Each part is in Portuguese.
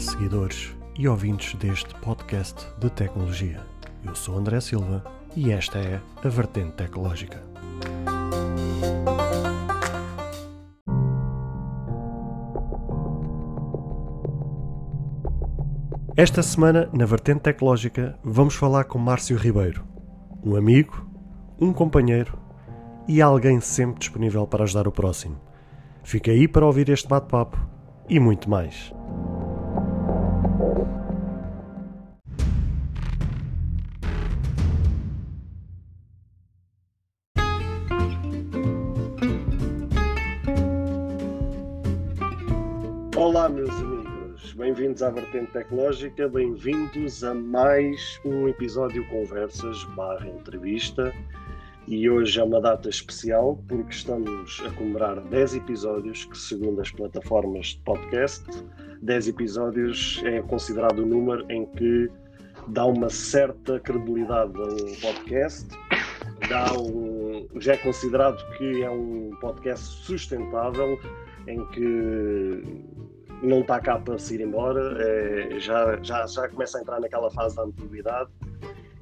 Seguidores e ouvintes deste podcast de tecnologia. Eu sou André Silva e esta é a Vertente Tecnológica. Esta semana, na Vertente Tecnológica, vamos falar com Márcio Ribeiro, um amigo, um companheiro e alguém sempre disponível para ajudar o próximo. Fica aí para ouvir este bate-papo e muito mais. À Vertente Tecnológica, bem-vindos a mais um episódio Conversas barra entrevista. E hoje é uma data especial porque estamos a comemorar 10 episódios, que segundo as plataformas de podcast, 10 episódios é considerado o número em que dá uma certa credibilidade a um podcast, dá um, já é considerado que é um podcast sustentável, em que não está cá para se ir embora, é, já, já, já começa a entrar naquela fase da antiguidade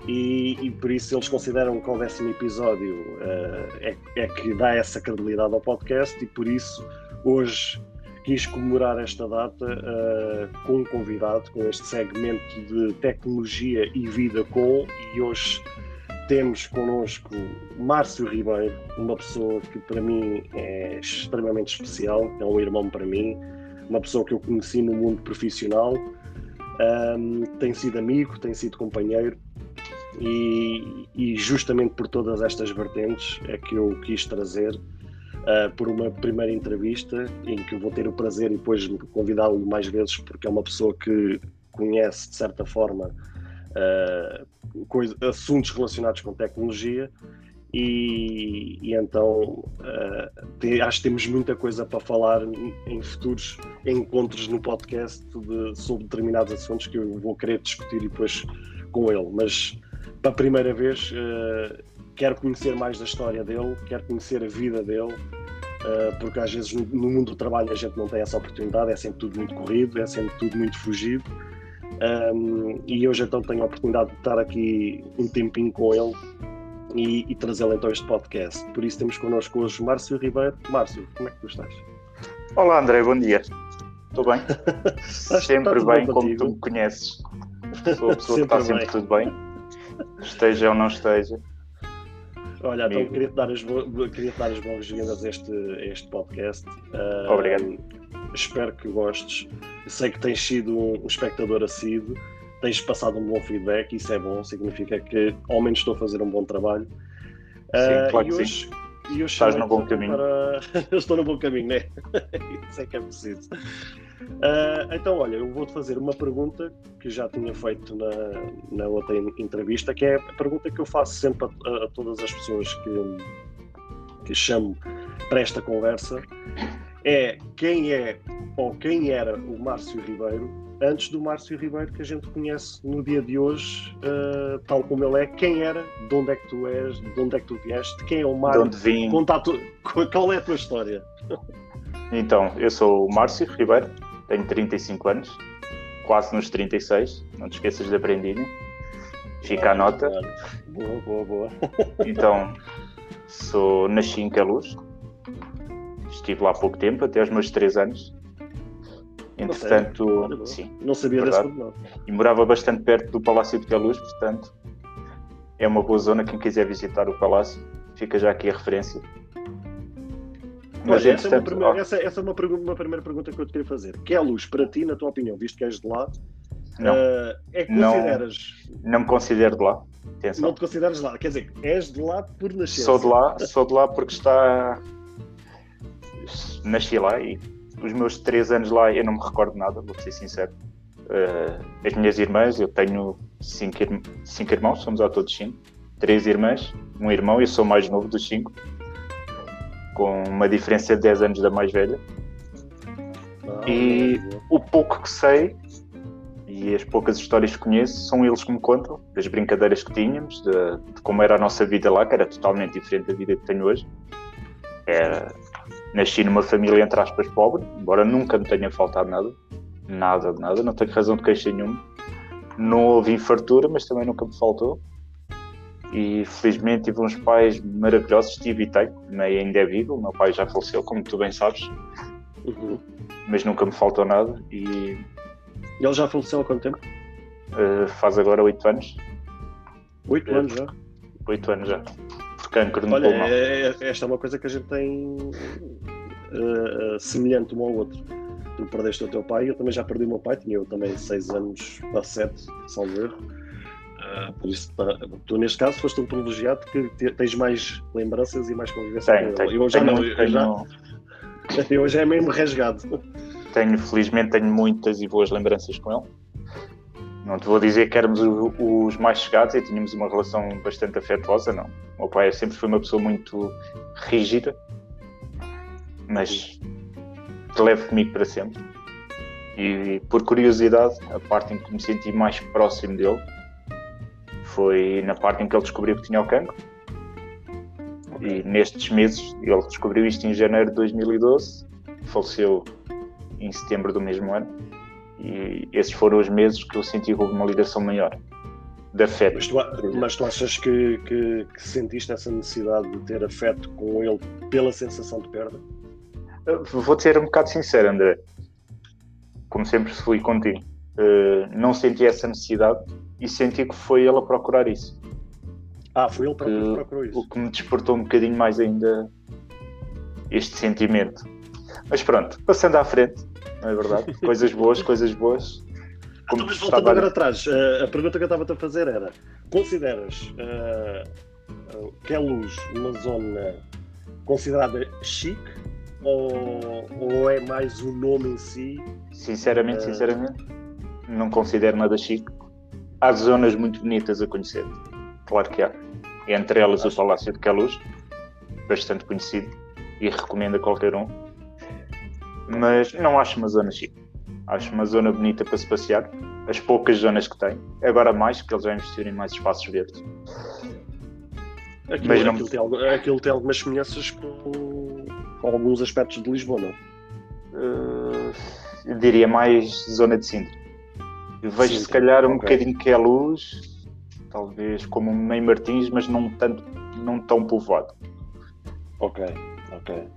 e, e por isso eles consideram que o décimo episódio uh, é, é, que dá essa credibilidade ao podcast e por isso hoje quis comemorar esta data uh, com um convidado, com este segmento de tecnologia e vida com e hoje temos connosco Márcio Ribeiro, uma pessoa que para mim é extremamente especial, é um irmão para mim, uma pessoa que eu conheci no mundo profissional, um, tem sido amigo, tem sido companheiro e, e, justamente por todas estas vertentes é que eu quis trazer uh, por uma primeira entrevista em que eu vou ter o prazer e depois convidá-lo mais vezes porque é uma pessoa que conhece de certa forma uh, coisa, assuntos relacionados com tecnologia e, e então uh, te, acho que temos muita coisa para falar em futuros encontros no podcast de, sobre determinados assuntos que eu vou querer discutir depois com ele. Mas pela primeira vez uh, quero conhecer mais da história dele, quero conhecer a vida dele. Uh, porque às vezes no, no, mundo do trabalho a gente não tem essa oportunidade, é sempre tudo muito corrido, é sempre tudo muito fugido. Um, e hoje então tenho a oportunidade de estar aqui um tempinho com ele e, e trazê-lo então a este podcast. Por isso temos connosco hoje Márcio Ribeiro. Márcio, como é que tu estás? Olá André, bom dia. Estou bem? sempre bem, como tu me conheces. Sou a pessoa que está sempre tudo bem. Esteja ou não esteja. Olha, então queria-te dar as, queria -te dar as boas-vindas a este, este podcast. Uh, Obrigado. Espero que gostes. Sei que tens sido um espectador assíduo tens passado um bom feedback, isso é bom, significa que ao menos estou a fazer um bom trabalho. Sim, uh, claro e hoje, sim. E hoje Estás no bom caminho. Para... eu estou no bom caminho, né? isso é que é preciso. Uh, então, olha, eu vou-te fazer uma pergunta que já tinha feito na, na outra entrevista, que é a pergunta que eu faço sempre a, a todas as pessoas que, que chamo para esta conversa. É quem é ou quem era o Márcio Ribeiro antes do Márcio Ribeiro que a gente conhece no dia de hoje, uh, tal como ele é, quem era, de onde é que tu és, de onde é que tu vieste, quem é o Márcio, de onde vim. Conta tu... qual é a tua história? Então, eu sou o Márcio Ribeiro, tenho 35 anos, quase nos 36, não te esqueças de aprender, fica ah, a nota. Claro. Boa, boa, boa. Então, sou, nasci em Queluz, estive lá há pouco tempo, até aos meus 3 anos, Entretanto, não sim. Não sabia desse E morava bastante perto do Palácio de Queluz, portanto, é uma boa zona. Quem quiser visitar o Palácio, fica já aqui a referência. Mas, Olha, essa, é uma primeira, essa, essa é uma, uma, primeira pergunta que eu te queria fazer. Que é a luz para ti, na tua opinião, visto que és de lá? Não. Uh, é que consideras. Não, não me considero de lá. Atenção. Não te consideras de lá. Quer dizer, és de lá por nascer. Sou de lá, sou de lá porque está. Nasci lá e os meus três anos lá eu não me recordo nada, vou ser sincero. Uh, as minhas irmãs, eu tenho cinco, cinco irmãos, somos ao todos cinco. Três irmãs, um irmão, eu sou o mais novo dos cinco, com uma diferença de 10 anos da mais velha. Ah, e o pouco que sei e as poucas histórias que conheço são eles que me contam, das brincadeiras que tínhamos, de, de como era a nossa vida lá, que era totalmente diferente da vida que tenho hoje. Era, nasci numa família, entre aspas, pobre, embora nunca me tenha faltado nada. Nada, nada, não tenho razão de queixa nenhuma. Não houve fartura, mas também nunca me faltou. E felizmente tive uns pais maravilhosos, tive e tenho, meio ainda é vivo. O meu pai já faleceu, como tu bem sabes, Uhum. mas nunca me faltou nada. E ele já faleceu há quanto tempo? eh, faz agora 8 anos. Oito anos já. 8 anos já. Cancro no Olha, pulmão. é- é- esta é uma coisa que a gente tem eh, semelhante um ao outro. Tu perdeste o teu pai, eu também já perdi o meu pai, tinha eu também 6 anos para 7, salvo erro. Ah, por isso, pá, tu neste caso foste um privilegiado que te- tens mais lembranças e mais convivência Tenho, com ele. tenho, Eu já tenho, não, eu tenho, já, eu já é mesmo resgado. tenho, felizmente tenho muitas e boas lembranças com ele. Não te vou dizer que éramos os mais chegados e tínhamos uma relação bastante afetuosa, não. O meu pai sempre foi uma pessoa muito rígida, mas que levo comigo para sempre. E por curiosidade, a parte em que me senti mais próximo dele foi na parte em que ele descobriu que tinha o cancro. E nestes meses, ele descobriu isto em janeiro de 2012, faleceu em setembro do mesmo ano. E esses foram os meses que eu senti que houve uma ligação maior de afeto. Mas tu, mas tu achas que, que- que sentiste essa necessidade de ter afeto com ele pela sensação de perda? Vou-te ser um bocado sincero, André. Como sempre fui contigo. Eh, não senti essa necessidade e senti que foi ele a procurar isso. Ah, foi ele próprio Que- procurou isso. O que me despertou um bocadinho mais ainda este sentimento. Mas pronto, passando à frente, não é verdade? Coisas boas, coisas boas. Como Então, mas voltando agora atrás, eh, a pergunta que eu estava a fazer era: consideras luz uma zona considerada chique ou, ou é mais o nome em si? Sinceramente, Eh. sinceramente, não considero nada chique. Há zonas muito bonitas a conhecer. Claro que há. Entre elas o Palácio de Queluz, bastante conhecido e recomendo a qualquer um. Mas não acho uma zona chique. Acho uma zona bonita para se passear. As poucas zonas que tem. Agora mais, que eles já investiram em mais espaços verdes. Aquilo, Mas não- aquilo tem, algu- aquilo tem algumas semelhanças com, com alguns aspectos de Lisboa, não? Eu diria mais zona de Sintra. Vejo se Sintra, calhar um ok. bocadinho que é luz, talvez como meio Martins, mas não tanto, não tão povoado. Ok, ok.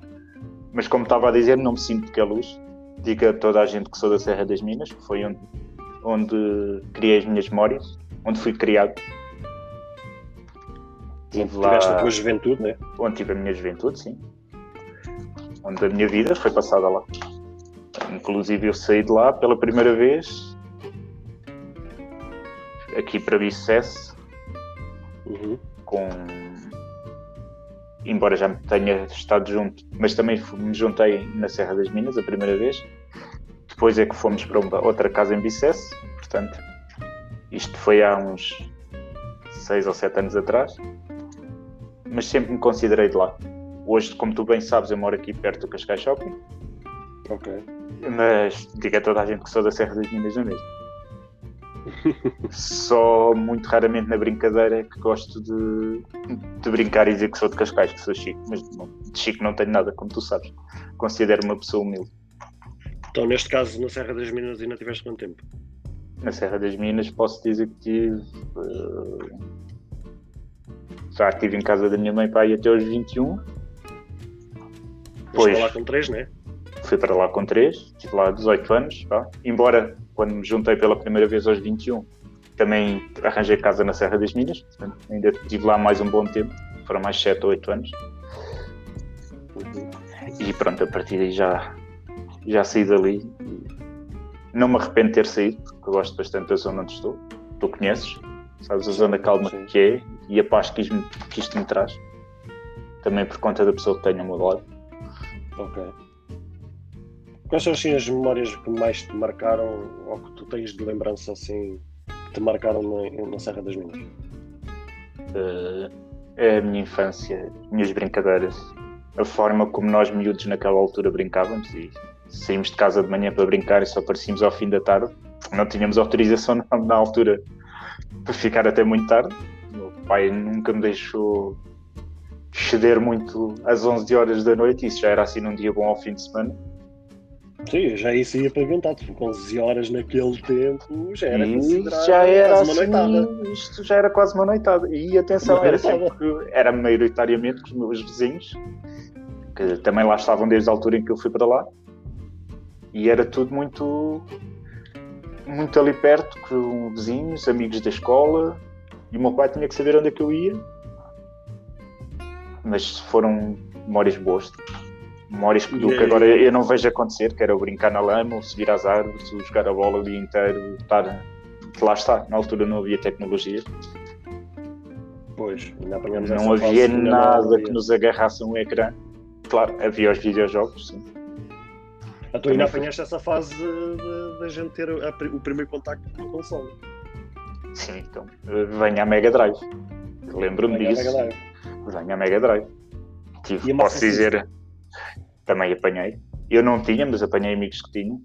Mas como estava a dizer, não me sinto que é luz. Digo a toda a gente que sou da Serra das Minas, que foi onde, onde criei as minhas memórias, onde fui criado. Tive lá, Tiveste a tua juventude, né? onde tive a minha juventude, sim. Onde a minha vida foi passada lá. Inclusive eu saí de lá pela primeira vez aqui para Bicesse Uhum. com embora já tenha estado junto, mas também me juntei na Serra das Minas a primeira vez. Depois é que fomos para uma- outra casa em Bicesse, portanto, isto foi há uns seis ou sete anos atrás, mas sempre me considerei de lá. Hoje, como tu bem sabes, eu moro aqui perto do Cascais Shopping, Ok. mas digo a toda a gente que sou da Serra das Minas não é mesmo. Só muito raramente na brincadeira é que gosto de, de brincar e dizer que sou de Cascais, que sou chico, mas não, de chico não tenho nada, como tu sabes. Considero uma pessoa humilde. Então, neste caso, na Serra das Minas ainda tiveste quanto tempo? Na Serra das Minas posso dizer que tive. eh, já estive em casa da minha mãe para aí até aos 21. Pois. Pois. lá com três, né? Fui para lá com 3, estive lá 18 anos. vá. Embora, quando me juntei pela primeira vez aos 21, também arranjei casa na Serra das Minas. Portanto, ainda estive lá mais um bom tempo. Foram mais 7 ou 8 anos. E pronto, a partir daí já, já saí dali. Não me arrependo de ter saído, porque eu gosto bastante da zona onde estou. Tu conheces, sabes a zona calma sim. que é e a paz que isto, que isto me traz. Também por conta da pessoa que tenho ao meu lado. Ok. Quais são assim, as memórias que mais te marcaram ou que tu tens de lembrança assim que te marcaram na, na Serra das Minas? Eh, é a minha infância, as minhas brincadeiras, a forma como nós miúdos naquela altura brincávamos e saímos de casa de manhã para brincar e só aparecíamos ao fim da tarde. Não tínhamos autorização na, na altura para ficar até muito tarde. Meu pai nunca me deixou ceder muito às 11 horas da noite, isso já era assim num dia bom ao fim de semana. Sim, já isso ia perguntar, com 11 horas naquele tempo já era considerado já era quase assim, uma noitada. Isto já era quase uma noitada. E atenção, Uma era, noitada. sempre, era maioritariamente com os meus vizinhos, que também lá estavam desde a altura em que eu fui para lá. E era tudo muito, muito ali perto, com vizinhos, amigos da escola. E o meu pai tinha que saber onde é que eu ia. Mas foram memórias boas. Memórias que, do que agora eu não vejo acontecer, que era o brincar na lama, o subir às árvores, o jogar a bola o dia inteiro, estar. Lá está, na altura não havia tecnologia, Pois, ainda apanhamos não havia não nada havia. que nos agarrasse um ecrã. Claro, havia os videojogos, sim. Tu ainda apanhaste essa fase da gente ter a o primeiro contacto com a console. Sim, então, venha a Mega Drive. Lembro-me disso. Venha a Mega Drive. Tive, a posso dizer, também apanhei. Eu não tinha, mas apanhei amigos que tinham.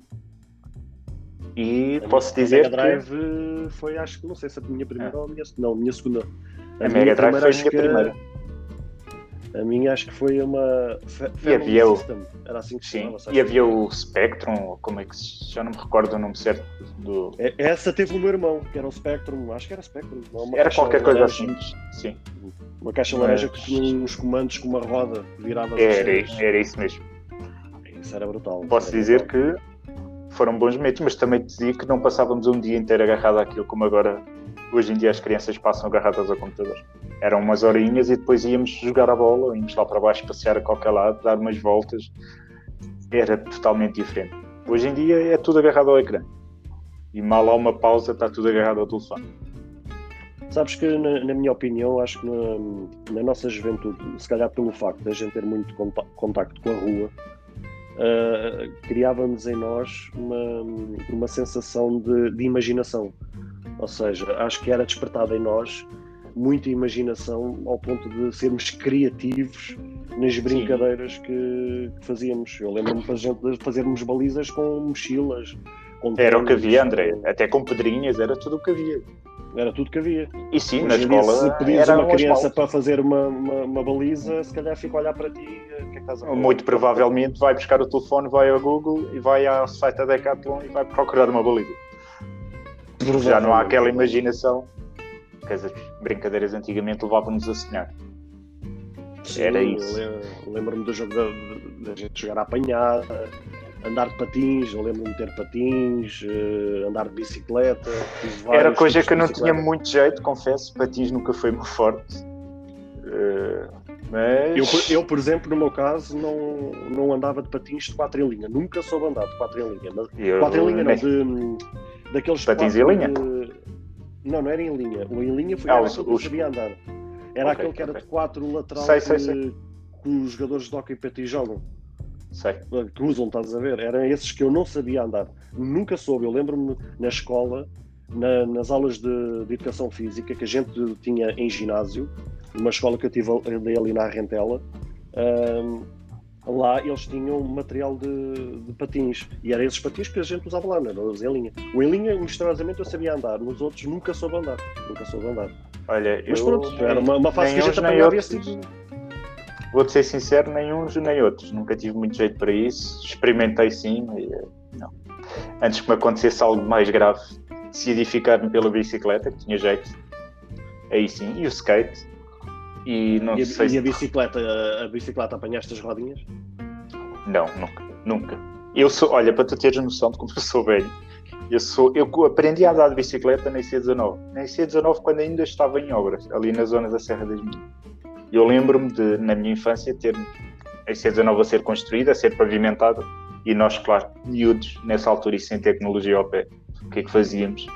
E A posso dizer a Mega que Drive foi, acho que não sei se a minha primeira ou a minha, não, a minha segunda. a Mega Drive foi a minha que- primeira. A minha acho que foi uma E havia o- System. Era assim que se Sim, chamava. e havia o Spectrum, como é que se... já não me recordo o nome certo do. É- Essa teve o meu irmão, que era o Spectrum, acho que era Spectrum. Era qualquer coisa laranja. assim. Sim, Uma caixa Mas- laranja que tinha uns comandos com uma roda que virava era, era isso mesmo. Isso era brutal. Posso Era dizer brutal. que foram bons momentos, mas também te dizia que não passávamos um dia inteiro agarrado àquilo como agora hoje em dia as crianças passam agarradas ao computador. Eram umas horinhas e depois íamos jogar a bola, íamos lá para baixo, passear a qualquer lado, dar umas voltas. Era totalmente diferente. Hoje em dia é tudo agarrado ao ecrã. E mal há uma pausa, está tudo agarrado ao telefone. Sabes que, na, na minha opinião, acho que na, na nossa juventude, se calhar pelo facto de a gente ter muito conta- contacto com a rua, criávamos em nós uma, uma sensação de, de imaginação. Ou seja, acho que era despertada em nós muita imaginação ao ponto de sermos criativos nas brincadeiras que, que fazíamos. Eu lembro-me de fazer- de fazermos balizas com mochilas. Com Era o que havia, André. Até com pedrinhas, era tudo o que havia. Era tudo que havia. E sim, Hoje na escola se pedires uma um criança para fazer uma, uma, uma baliza, se calhar fica a olhar para ti eh, o que é que estás a fazer? Muito provavelmente vai buscar o telefone, vai ao Google e vai ao site da Decathlon e vai procurar uma baliza. Já não há aquela imaginação que as brincadeiras antigamente levavam-nos a sonhar. Sim, era isso. lem- Lembro-me do jogo da, gente jogar à apanhada, andar de patins, eu lembro-me de ter patins, eh, andar de bicicleta. Era coisa que eu não tinha muito jeito, confesso. Patins nunca foi muito forte. Eh, mas. Eu, por- eu, por exemplo, no meu caso, não, não andava de patins de quatro em linha. Nunca soube andar de quatro em linha. Mas, eu quatro em linha não, de, daqueles Patins em linha? de- Não, não era em linha. O em linha foi Ah, era os- aquele que eu sabia andar. Era Ok, aquele que era ok. de quatro lateral Sei, que, sei, sei. que os jogadores de hockey patins jogam. Sei. que usam, estás a ver? Eram esses que eu não sabia andar. Nunca soube. Eu lembro-me na escola, na- nas aulas de, de educação física, que a gente tinha em ginásio, numa escola que eu tive ali, ali na Rentela, ahm, lá eles tinham material de, de patins. E eram esses patins que a gente usava lá, não eram os em linha. O em linha, misteriosamente, eu sabia andar. Nos outros, nunca soube andar. Nunca soube andar. Olha, Mas eu. pronto, era uma, uma fase que a gente apanhava outros. esse tipo. Vou-te ser sincero, nem uns nem outros. Nunca tive muito jeito para isso. Experimentei sim, mas eh, não. Antes que me acontecesse algo mais grave, decidi ficar-me pela bicicleta, que tinha jeito. Aí sim, e o skate. E não E a, sei e se. a bicicleta, a, a bicicleta apanhaste as rodinhas? Não, nunca. Nunca. Eu sou, olha, para tu teres noção de como eu sou velho, eu, sou, eu aprendi a andar de bicicleta na IC19. Na IC19 quando ainda estava em obras, ali na zona da Serra das Minas. Eu lembro-me de, na minha infância, ter a IC19 a ser construída, a ser pavimentada, e nós, claro, miúdos, nessa altura e sem tecnologia ao pé, o que é que fazíamos?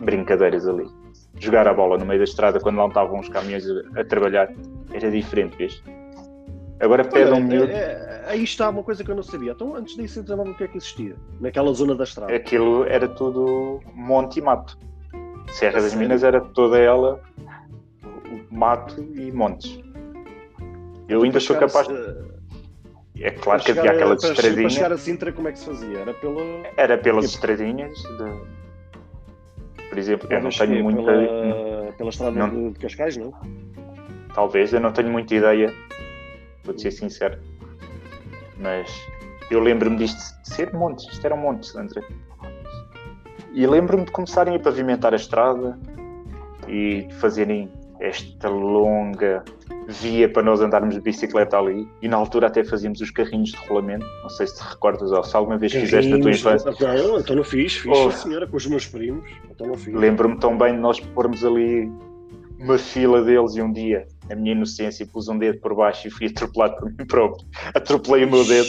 Brincadeiras ali. Jogar a bola no meio da estrada quando lá estavam os caminhões a, a trabalhar, era diferente, vês? Agora pede um Olha, miúdo. é- é- aí está uma coisa que eu não sabia. Então, antes da IC19, o que é que existia? Naquela zona da estrada. aquilo era tudo monte e mato. Serra das Sério? Minas era toda ela mato e montes. Eu ainda sou capaz. É claro que havia aquelas para, che- para estradinhas. chegar a Sintra, como é que se fazia? Era pela. Era pelas Tipo- estradinhas. de- Por exemplo, eu não tenho que muita. Pela, pela estrada Não. de, Cascais, não? Talvez, eu não tenho muita ideia. Vou-te ser sincero. Mas eu lembro-me disto de ser montes, isto eram montes, André. E lembro-me de começarem a pavimentar a estrada e de fazerem esta longa via para nós andarmos de bicicleta ali e na altura até fazíamos os carrinhos de rolamento. Não sei se te recordas ou se alguma vez carrinhos, fizeste na tua infância. Não, então não fiz, fiz oh, senhora com os meus primos. Então não fiz. Lembro-me tão bem de nós pormos ali uma fila deles e um dia, a minha inocência, pus um dedo por baixo e fui atropelado por mim próprio. Atropelei o meu dedo.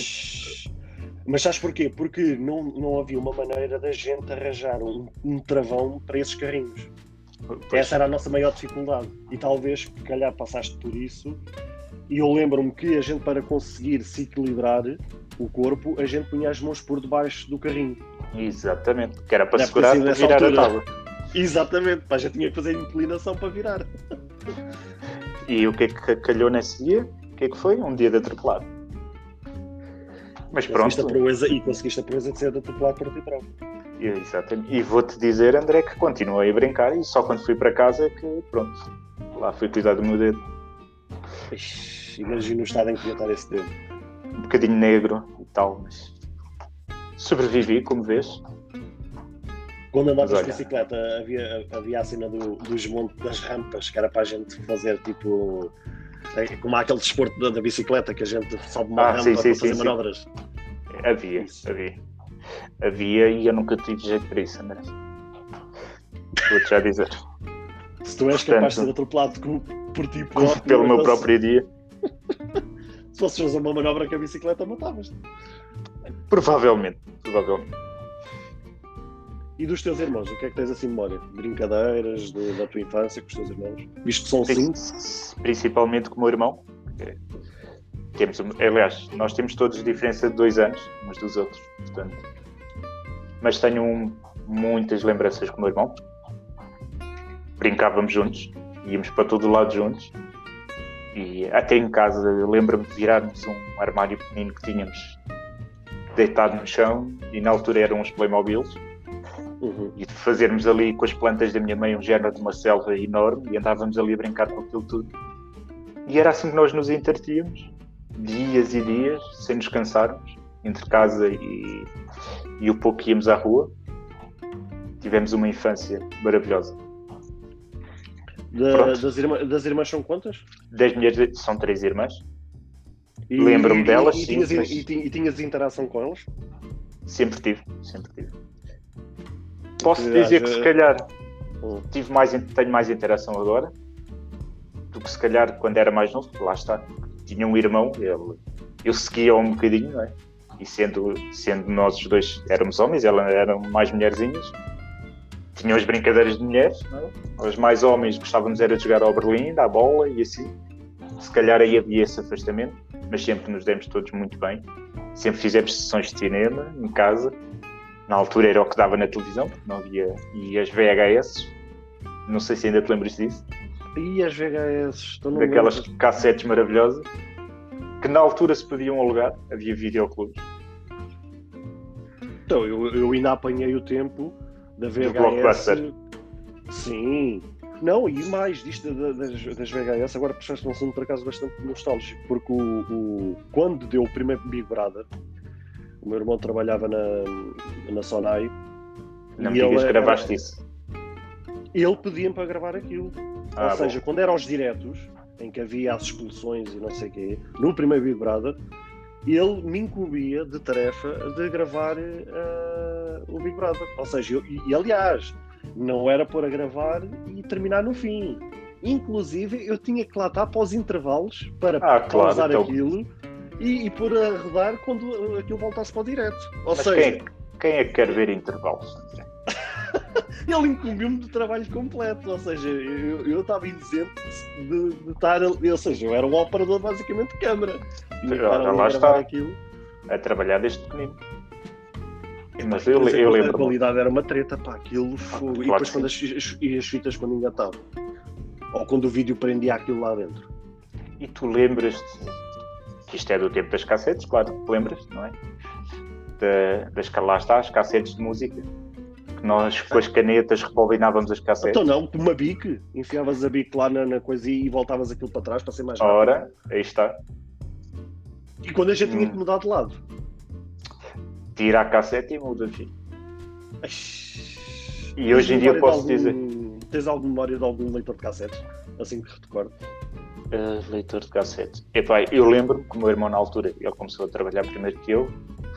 Mas sabes porquê? Porque não, não havia uma maneira da gente arranjar um, um travão para esses carrinhos. Pois. Essa era a nossa maior dificuldade. E talvez, se calhar, passaste por isso. E eu lembro-me que a gente, para conseguir se equilibrar o corpo, a gente punha as mãos por debaixo do carrinho. Exatamente, que era para Deve segurar e virar altura. a tábua. Exatamente, pá, já tinha que fazer inclinação para virar. E o que é que calhou nesse dia? O que é que foi? Um dia de atropelado. Mas pronto. A proeza, e conseguiste a proeza de ser atropelado por ti próprio. Exatamente. E vou-te dizer, André, que continuei a brincar e só quando fui para casa é que, pronto, lá fui cuidar do meu dedo. Imagino o estado em que ia estar esse dedo. Um bocadinho negro e tal, mas sobrevivi, como vês. Quando andavas de bicicleta, havia, havia a cena do, dos montes das rampas, que era para a gente fazer tipo. É, como há aquele desporto da, da bicicleta que a gente sobe uma ah, rampa sim, sim, para fazer sim, manobras. Havia, Isso. havia havia e eu nunca tive jeito para isso, André. Vou-te já dizer. Se tu és Portanto, capaz de ser atropelado por, por ti próprio, pelo meu próprio dia. Se fosses fazer uma manobra com a bicicleta, matavas-te. Provavelmente, provavelmente. E dos teus irmãos, o que é que tens assim de memória? Brincadeiras de, da tua infância com os teus irmãos? Visto que são cinco? Principalmente com o meu irmão. Temos, aliás, nós temos todos diferença de dois anos uns dos outros. Portanto, mas tenho um, muitas lembranças com o meu irmão. Brincávamos juntos, íamos para todo lado juntos. E até em casa lembro-me de virarmos um armário pequenino que tínhamos deitado no chão e na altura eram uns Playmobiles. Uhum. E de fazermos ali com as plantas da minha mãe um género de uma selva enorme e andávamos ali a brincar com aquilo tudo. E era assim que nós nos entretínhamos, dias e dias, sem nos cansarmos entre casa e, e o pouco que íamos à rua. Tivemos uma infância maravilhosa. Da, das, irmã, das, irmãs são quantas? Das mulheres são três irmãs. Lembro-me delas. E, e, tinhas, mas... e, e, tinhas interação com elas? Sempre tive, sempre tive. Posso dizer que se calhar hum. tive mais, tenho mais interação agora do que se calhar quando era mais novo, lá está. Tinha um irmão, ele, eu seguia um bocadinho, não é? e sendo, sendo nós os dois éramos homens, ela eram mais mulherzinhas, tinham as brincadeiras de mulheres, é? os mais homens gostávamos era de jogar ao Berlim, à bola e assim. Se calhar aí havia esse afastamento, mas sempre nos demos todos muito bem. Sempre fizemos sessões de cinema em casa. Na altura era o que dava na televisão, porque não havia. E as VHS, não sei se ainda te lembras disso. E as VHS, Daquelas cassetes maravilhosas que na altura se podiam alugar, havia videoclubes. Então, eu, eu ainda apanhei o tempo da VHS. Sim. Não, e mais disto das, das VHS, agora puxaste um assunto por acaso bastante nostálgico, porque o, o, quando deu o primeiro Big Brother, o meu irmão trabalhava na, na Sonai. Não me digas que gravaste isso. Ele pedia-me para gravar aquilo. Ah, Ou seja, bom. quando eram os diretos, em que havia as expulsões e não sei o quê, no primeiro Big Brother, ele me incumbia de tarefa de gravar uh, o Big Brother. Ou seja, eu, e, e, aliás, não era por a gravar e terminar no fim. Inclusive, eu tinha que lá estar após intervalos para ah, pausar claro, então... aquilo e, e pôr a rodar quando aquilo voltasse para o direto. Ou Mas seja, quem, quem é que quer ver intervalos? Ele incumbiu-me do trabalho completo, ou seja, eu estava isento de, de, estar, ou seja, eu era um operador basicamente de câmara. Já, lá está, aquilo. a trabalhar desde pequenino. Mas eu, eu lembro. A qualidade era uma treta, pá, aquilo foi. Claro e depois quando as, as, as fitas quando engatavam. Ou quando o vídeo prendia aquilo lá dentro. E tu lembras-te que isto é do tempo das cassetes, claro, lembras, não é? das, lá está, as cassetes de música nós com as canetas rebobinávamos as cassetes. Então não, com uma bique, enfiavas a bique lá na, na coisa e voltavas aquilo para trás para ser mais rápido. Ora, aí está. E quando a gente hum. tinha que mudar de lado. tira a cassete e muda, filho. E hoje em dia posso algum, dizer. Tens alguma memória de algum leitor de cassetes? Assim que recordo. Uh, leitor de cassetes. Epá, eu lembro-me que o meu irmão, na altura, ele começou a trabalhar primeiro que eu.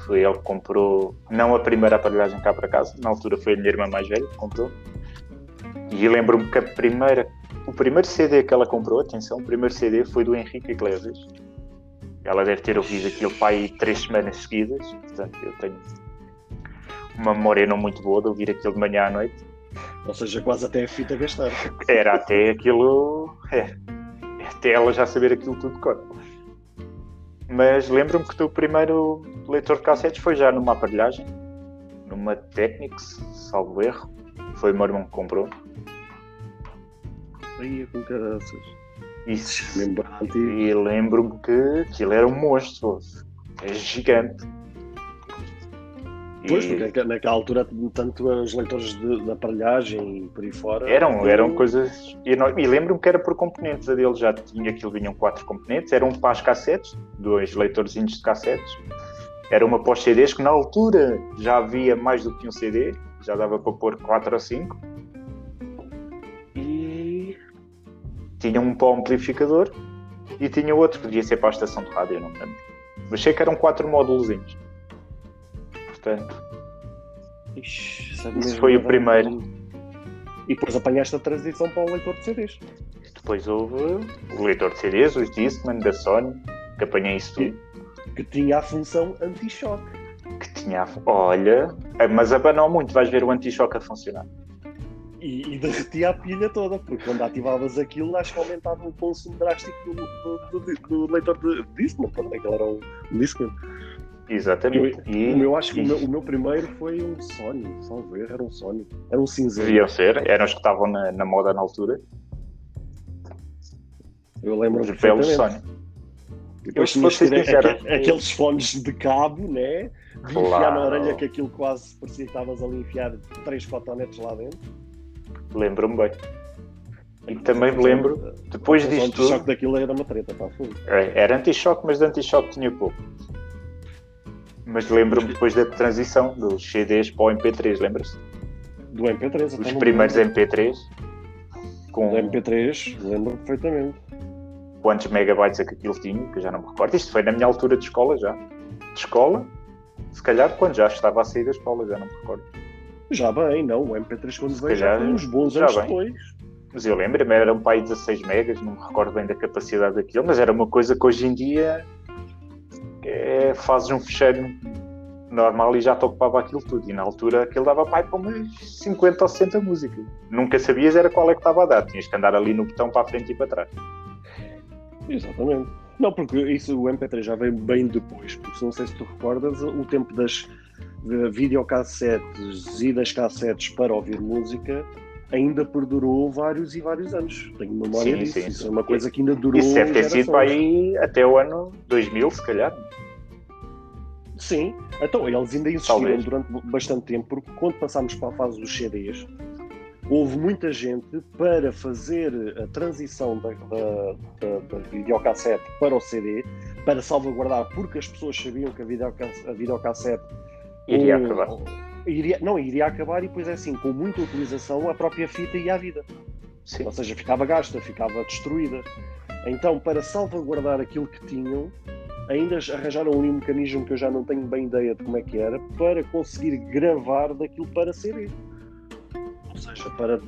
Foi ele que comprou, não a primeira aparelhagem cá para casa, na altura foi a minha irmã mais velha que comprou. E lembro-me que a primeira, o primeiro CD que ela comprou, atenção, o primeiro CD foi do Henrique Iglesias. Ela deve ter ouvido aquilo pai três semanas seguidas, portanto eu tenho uma memória não muito boa de ouvir aquilo de manhã à noite. Ou seja, quase até a fita gastar. Era até aquilo. É, até ela já saber aquilo tudo de cor. Mas lembro-me que o teu primeiro leitor de cassetes foi já numa aparelhagem, numa Technics, salvo erro. Foi o meu irmão que comprou. Aí com caraças. Isso. Mesmo E lembro-me que aquilo era um monstro. É gigante. Pois, porque naquela altura, tanto os leitores de, de aparelhagem e por aí fora. Eram, eram coisas. E, e lembro-me que era por componentes. A dele já tinha aquilo, vinham quatro componentes. Era um para as cassetes, dois leitorzinhos de cassetes. Era uma pós CDs que na altura já havia mais do que um CD, já dava para pôr quatro ou cinco. E tinha um para o amplificador e tinha outro que podia ser para a estação de rádio, não me lembro. Mas sei que eram quatro módulozinhos portanto. Ixi, Isso foi o primeiro. E depois apanhaste a transição para o leitor de CDs. Depois houve o leitor de CDs, os Discman, da Sony, que apanhei isso tudo. Que, que tinha a função anti-choque. Que tinha a... Olha, mas abanou muito, vais ver o anti-choque a funcionar. E, e, derretia a pilha toda, porque quando ativavas aquilo, acho que aumentava o consumo drástico do, do, do, do leitor de Discman, porque aquele era um Discman. Exatamente. Eu, e, o meu, acho que o meu, o meu, primeiro foi um Sony, só ver, era um Sony. Era um cinza. Deviam ser, eram os que estavam na, na moda na altura. Eu lembro Os belos Sony. Depois tinhas sincero, aqueles fones de cabo, né? De claro. enfiar na orelha que aquilo quase parecia que estavas ali a enfiar três cotonetes lá dentro. Lembro-me bem. E também me lembro, depois disto. O anti-choque daquilo era uma treta, pá, foi. É, era anti-choque, mas de anti-choque tinha pouco. Mas lembro-me depois da transição dos CDs para o MP3, lembras-te? Do MP3, Os primeiros MP3. Com... Do MP3, lembro perfeitamente. Quantos megabytes é que aquilo tinha, que eu já não me recordo. Isto foi na minha altura de escola já. De escola, se calhar quando já estava a sair da escola, já não me recordo. Já bem, não. O MP3 quando veio já foi uns bons anos bem. depois. Mas eu lembro-me, era um pai de 16 megas, não me recordo bem da capacidade daquilo, mas era uma coisa que hoje em dia é, fazes um fecheiro normal e já te ocupava aquilo tudo. E na altura aquilo dava pai para umas 50 ou 60 músicas. Nunca sabias era qual é que estava a dar. Tinhas que andar ali no botão para a frente e para trás. Exatamente. Não, porque isso o MP3 já veio bem depois, porque não sei se tu recordas o tempo das videocassetes e das cassetes para ouvir música ainda perdurou vários e vários anos. Tenho memória sim, disso. Sim, isso sim. é uma coisa que ainda durou. Isso deve ter sido para aí até o ano 2000, se calhar. Sim, então eles ainda insistiram Talvez. durante bastante tempo, porque quando passámos para a fase dos CDs, houve muita gente para fazer a transição da, da, da, da videocassete para o CD, para salvaguardar, porque as pessoas sabiam que a videocassete, a videocassete iria acabar iria, não, iria acabar e depois é assim, com muita utilização, a própria fita ia à vida. Sim. Ou seja, ficava gasta, ficava destruída. Então, para salvaguardar aquilo que tinham, ainda arranjaram ali um mecanismo que eu já não tenho bem ideia de como é que era, para conseguir gravar daquilo para CD. Ou seja, para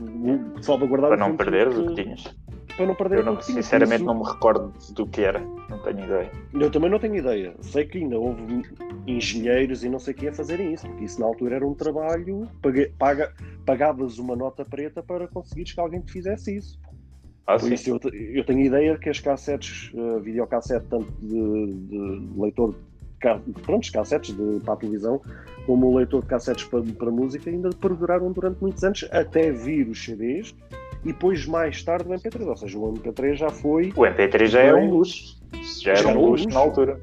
salvaguardar para não perder o que tinhas para não perder eu não, sinceramente isso... não me recordo do que era, não tenho ideia. Eu também não tenho ideia. Sei que ainda houve engenheiros e não sei o que a fazerem isso, porque isso na altura era um trabalho, paga, pagavas uma nota preta para conseguires que alguém te fizesse isso. Ah, Por sim. isso eu, eu, tenho ideia que as cassetes, uh, videocassete, tanto de, de leitor de pronto, cassetes de, para a televisão, como o leitor de cassetes para, para música, ainda perduraram durante muitos anos, até vir os CDs e depois mais tarde o MP3, ou seja, o MP3 já foi. O MP3 já era um luxo, já era, um luxo, na altura.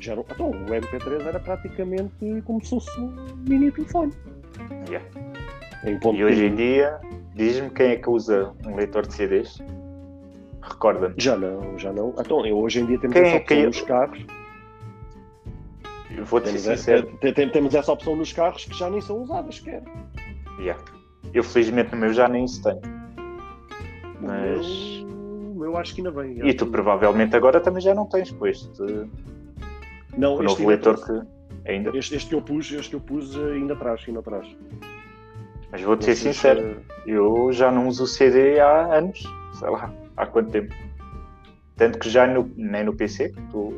Já era, então, o MP3 era praticamente como se fosse um mini telefone. Yeah. e hoje em dia, diz-me quem é que usa um leitor de CDs? Recorda-me. Já não, já não. Então, eu, hoje em dia temos quem essa é opção é nos carros. Eu vou-te ser Temos, sincero. é- tem- temos essa opção nos carros que já nem são usadas sequer. Yeah. Eu felizmente no meu já nem isso tenho. Mas. meu acho que ainda vem. E tu provavelmente agora também já não tens, pois. Este, Não, o este novo leitor que ainda. Este, este que eu pus, este que eu pus eh, ainda atrás, ainda atrás. Mas vou-te ser Não sincero, eh, eu já não uso o CD há anos. Sei lá, há quanto tempo. Tanto que já no, nem no PC, tu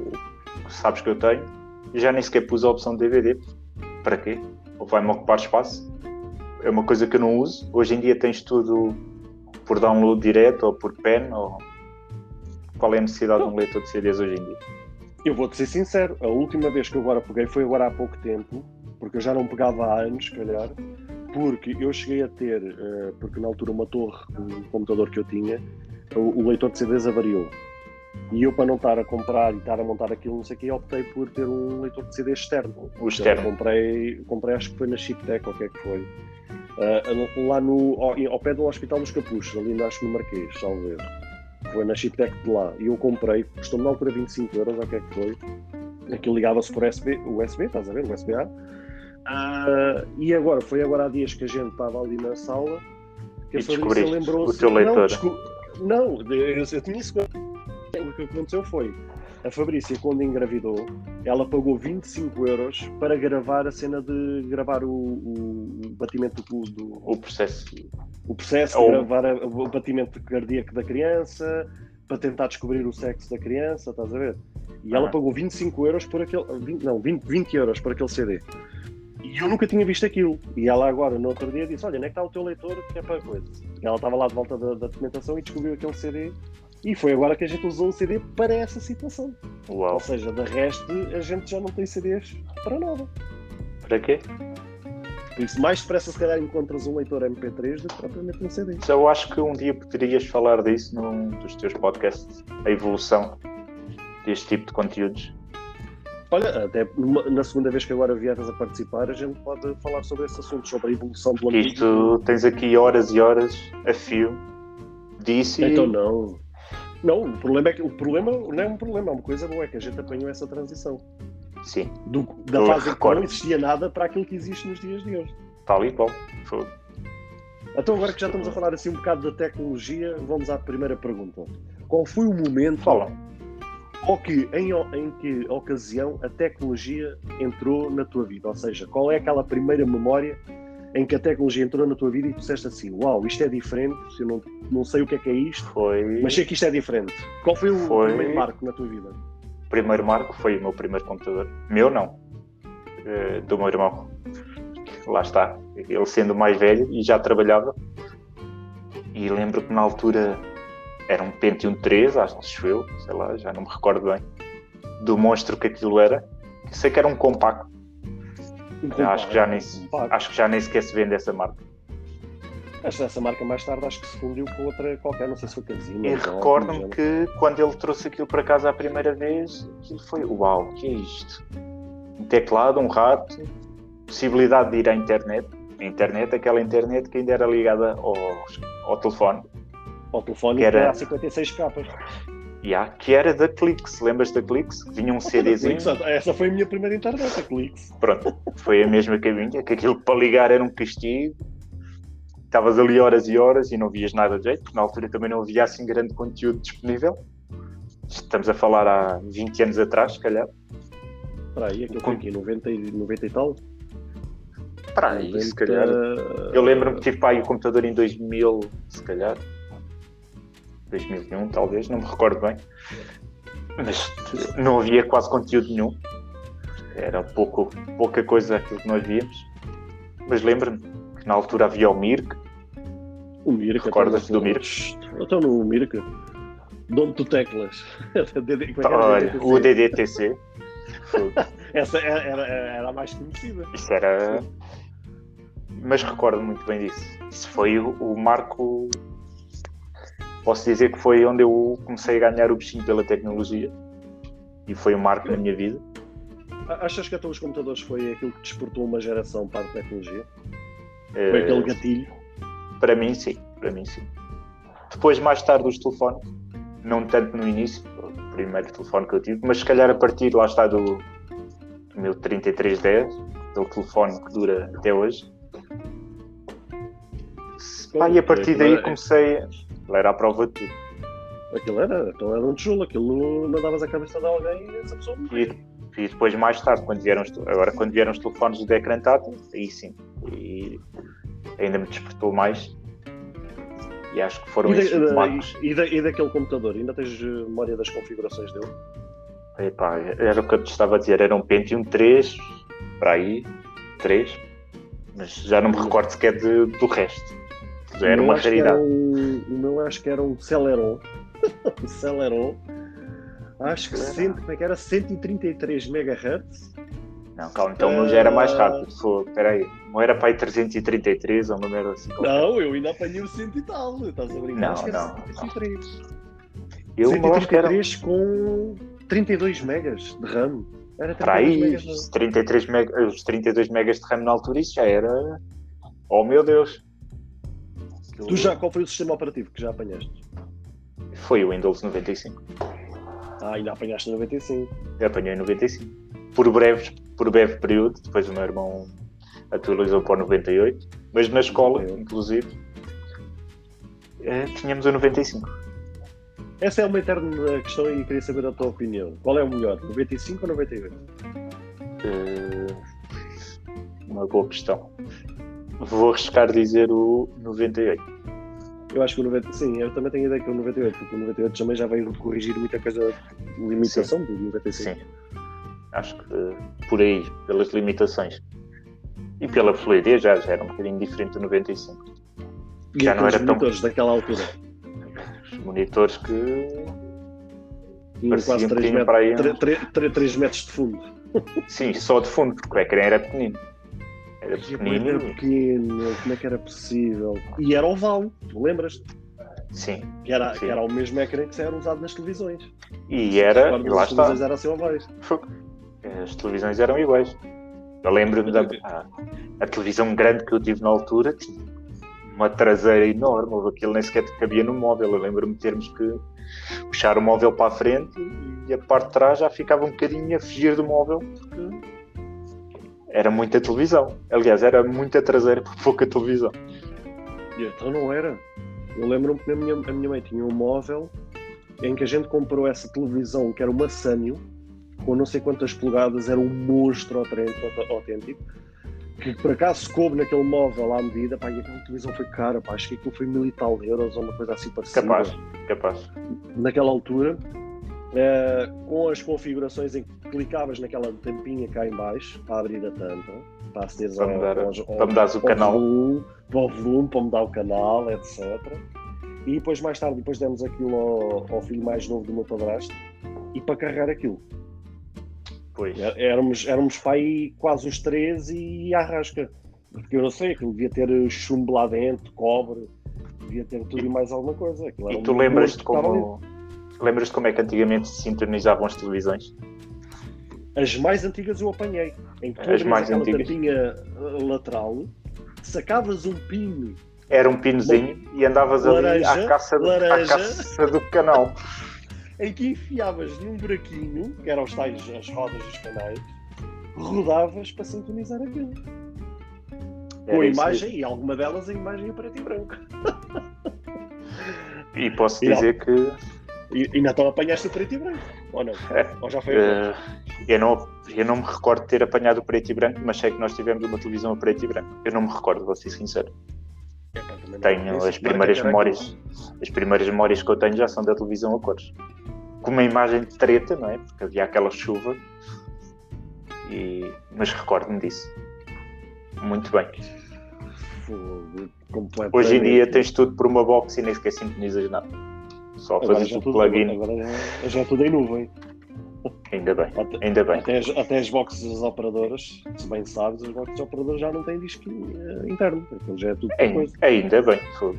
sabes que eu tenho, já nem sequer pus a opção de DVD. Para quê? Ou vai-me ocupar espaço? É uma coisa que eu não uso. Hoje em dia tens tudo por download direto ou por pen. Ou... Qual é a necessidade de um leitor de CDs hoje em dia? Eu vou-te ser sincero, a última vez que eu agora peguei foi agora há pouco tempo, porque eu já não pegava há anos, se calhar, porque eu cheguei a ter, eh, porque na altura uma torre do computador que eu tinha, o, o leitor de CDs avariou. E eu, para não estar a comprar e estar a montar aquilo, não sei o que, optei por ter um leitor de CD externo. O externo. comprei, comprei, acho que foi na Chiptech, ou o que é que foi. Ah, lá no, ao, ao pé do Hospital dos Capuchos, ali acho no Marquês, erro. Foi na Chiptech de lá. E eu comprei, custou-me na altura 25 euros, ou o que é que foi. Aquilo ligava-se por USB, USB, estás a ver? USB-A. Ah, e agora, foi agora há dias que a gente estava ali na sala que E a Fabrícia lembrou-se. o teu leitor. Não, não, eu, eu tinha isso. O que aconteceu foi a Fabrícia, quando engravidou, ela pagou 25 euros para gravar a cena de gravar o, o- batimento do, do- O processo. o processo Ou- gravar a- o batimento cardíaco da criança, para tentar descobrir o sexo da criança, estás a ver? E ela Ah. pagou 25 euros por aquele. 20, não, 20, 20 euros por aquele CD. E eu nunca tinha visto aquilo. E ela agora, no outro dia, disse: Olha, onde é que está o teu leitor que é para coisa? E ela estava lá de volta da, da documentação e descobriu aquele CD. E foi agora que a gente usou o CD para essa situação. Uau. Ou seja, de resto, a gente já não tem CDs para nada. Para quê? Por isso, mais depressa, se calhar, encontras um leitor MP3 do que propriamente um CD. Só eu acho que um dia poderias falar disso num dos teus podcasts, a evolução deste tipo de conteúdos. Olha, até na segunda vez que agora vieres a participar, a gente pode falar sobre esse assunto, sobre a evolução do amigo. isto tens aqui horas e horas a fio disso e Então não. Não, o problema é que o problema não é um problema, é uma coisa boa, é que a gente apanhou essa transição. sim, Do, da Eu fase em que recordo. não existia nada para aquilo que existe nos dias de hoje. tal e qual. Foi. Então agora que já estamos a falar assim um bocado da tecnologia, vamos à primeira pergunta. Qual foi o momento Fala. Ou que, em, em que ocasião a tecnologia entrou na tua vida? Ou seja, qual é aquela primeira memória em que a tecnologia entrou na tua vida e tu disseste assim, uau, isto é diferente, eu não, não sei o que é que é isto, Foi mas sei que isto é diferente. Qual foi o Foi- primeiro marco na tua vida? o primeiro marco, foi o meu primeiro computador. Meu não. Eh, do meu irmão. Lá está. Ele sendo mais velho e já trabalhava. E lembro que na altura era um Pentium 3, acho eu, sei lá, já não me recordo bem, do monstro que aquilo era. Sei que era um compacto. Um Acho que já nem, compacto, acho que já nem sequer se vende essa marca. Acho que essa marca mais tarde acho que se fundiu com outra qualquer, não sei se foi Casino. E recordo-me que quando ele trouxe aquilo para casa a primeira vez, aquilo foi uau, o que é isto? Um teclado, um rato, possibilidade de ir à internet. A internet, aquela internet que ainda era ligada ao, ao telefone, Ao telefone que era- há 56 capas. e há, que era da Clix. Lembras da Clix? Vinha um CDzinho. Clix, essa foi a minha primeira internet, a Clix. Pronto, foi a mesma que vinha, que aquilo para ligar era um castigo. Estavas ali horas e horas e não vias nada de jeito, porque na altura também não havia assim grande conteúdo disponível. Estamos a falar há 20 anos atrás, se calhar. Espera aí, aquilo foi aqui, 90 e, 90 e tal? Para aí, se 90, calhar. Eu lembro-me que tive para aí o computador em 2000, se calhar. 2001, talvez, não me recordo bem. Mas não havia quase conteúdo nenhum. Era pouco, pouca coisa aquilo que nós víamos. Mas lembro-me que na altura havia o Mirk, O Mirka. Recordas-te então, do Mirka? Então no Mirka. Dono tu teclas. É olha, o DDTC. Essa era, era, era a mais conhecida. Isso era. Mas recordo muito bem disso. Isso foi o, o marco. Posso dizer que foi onde eu comecei a ganhar o bichinho pela tecnologia. E foi um marco na minha vida. Achas que até os computadores foi aquilo que desportou uma geração para a tecnologia? Eh, Foi aquele gatilho? Para mim, sim. Para mim, sim. Depois, mais tarde, os telefones. Não tanto no início, o primeiro telefone que eu tive, mas se calhar a partir, lá está, do, do meu 3310, aquele telefone que dura até hoje. Pá, e a partir daí comecei. Ele era a prova de tudo. Aquilo era, aquilo era um tijolo, aquilo mandavas a cabeça de alguém e essa pessoa morria. E, e depois, mais tarde, quando vieram, agora quando vieram os telefones de ecrã tátil, aí sim. E ainda me despertou mais. E acho que foram e, esses da, e, da, e daquele computador, ainda tens eh, memória das configurações dele? Epá, era o que eu te estava a dizer, era um Pentium 3, para aí, 3, mas já não me recordo sequer de, do resto. Era uma raridade. Um, o meu acho que era um Celeron. um Celeron. Acho que cento, como é que era? 133 MHz. Não, calma, então uh... já era mais rápido. Espera aí, não era para aí 333 ou uma merda assim? Não, eu ainda apanhei o 100 e tal. Estás a brincar? Não, acho não. 133. Eu 133 era... com 32 megas de RAM. Era para aí, os 33, meg... os 32 megas de RAM na altura, isso já era. Oh meu Deus! Tu já, qual foi o sistema operativo que já apanhaste? Foi o Windows 95. Ah, ainda apanhaste 95. Eu apanhei 95. Por, breves, por breve período, depois o meu irmão atualizou para o 98. Mas na escola, 98. inclusive, eh, tínhamos o 95. Essa é uma eterna questão e queria saber a tua opinião. Qual é o melhor, 95 ou 98? Uh, uma boa questão. Vou arriscar dizer o 98. Eu acho que o 98, sim, eu também tenho a ideia que o 98, porque o 98 também já veio corrigir muita coisa, limitação sim. do 95. Sim. Acho que por aí, pelas limitações. E pela fluidez já, já era um bocadinho diferente do 95. E já não era tão. daquela altura monitores que. quase 3 metros, aí, 3, 3, 3 metros de fundo. Sim, só de fundo, porque o ecrã era pequenino. Era pequenino. Era pequeno, como é que era possível? E era oval, lembras-te? Sim. Que era, sim. Que era o mesmo ecrã que era usado nas televisões. E era. E lá as televisões eram assim ovais. As televisões eram iguais. Eu lembro-me da. A, a televisão grande que eu tive na altura tinha uma traseira enorme, aquilo nem sequer cabia no móvel. Eu lembro-me de termos que puxar o móvel para a frente e a parte de trás já ficava um bocadinho a fugir do móvel porque era muita televisão. Aliás, era muita traseira para pouca televisão. E então não era. Eu lembro-me que a minha, a minha mãe tinha um móvel em que a gente comprou essa televisão que era uma Sanyo com não sei quantas polegadas, era um monstro autêntico que por acaso coube naquele móvel à medida, pá, e aquela televisão foi cara, pá, acho que aquilo foi mil e tal euros ou uma coisa assim parecida. Capaz, capaz. Naquela altura, uh, com as configurações em que clicavas naquela tampinha cá em baixo para abrir a tampa, para acederes para, mudar, ao, ao, para mudares o canal. Volume, para o volume, para mudar o canal, etc. E depois, mais tarde, depois demos aquilo ao, ao filho mais novo do meu padrasto e para carregar aquilo. Pois. Éramos, éramos pai quase os três e arrasca. Porque eu não sei, aquilo devia ter chumbo lá dentro, cobre, devia ter tudo e, mais alguma coisa. e tu lembras-te como, lembras como é que antigamente se sintonizavam as televisões? As mais antigas eu apanhei. Em que tu as mais antigas. tampinha eh, lateral, sacavas um pino. Era um pinozinho e andavas laranja, ali à caça, do, à caça do canal. em que enfiavas num buraquinho, que eram os tais, as rodas dos canais, rodavas para sintonizar aquilo. Com a imagem, e alguma delas a imagem a preto e branco. E posso e dizer não, que. E, e então apanhaste o preto e branco, ou não? É, ou já foi uh, eu, não, eu não me recordo de ter apanhado o preto e branco, mas sei que nós tivemos uma televisão a preto e branco. Eu não me recordo, vou ser sincero. tenho as primeiras memórias, as primeiras memórias que eu tenho já são da televisão a cores com uma imagem de treta, não é? Porque havia aquela chuva. E... Mas recordo-me disso. Muito bem. Hoje em dia tens tudo por uma box e nem sequer sintonizas nada. Só fazes o plugin. Agora já, já é tudo em nuvem. Ainda bem, até, ainda bem. Até as, até as boxes das operadoras, se bem sabes, as boxes das operadoras já não têm disco uh, interno. Aquilo já é tudo ainda, ainda bem. Foi.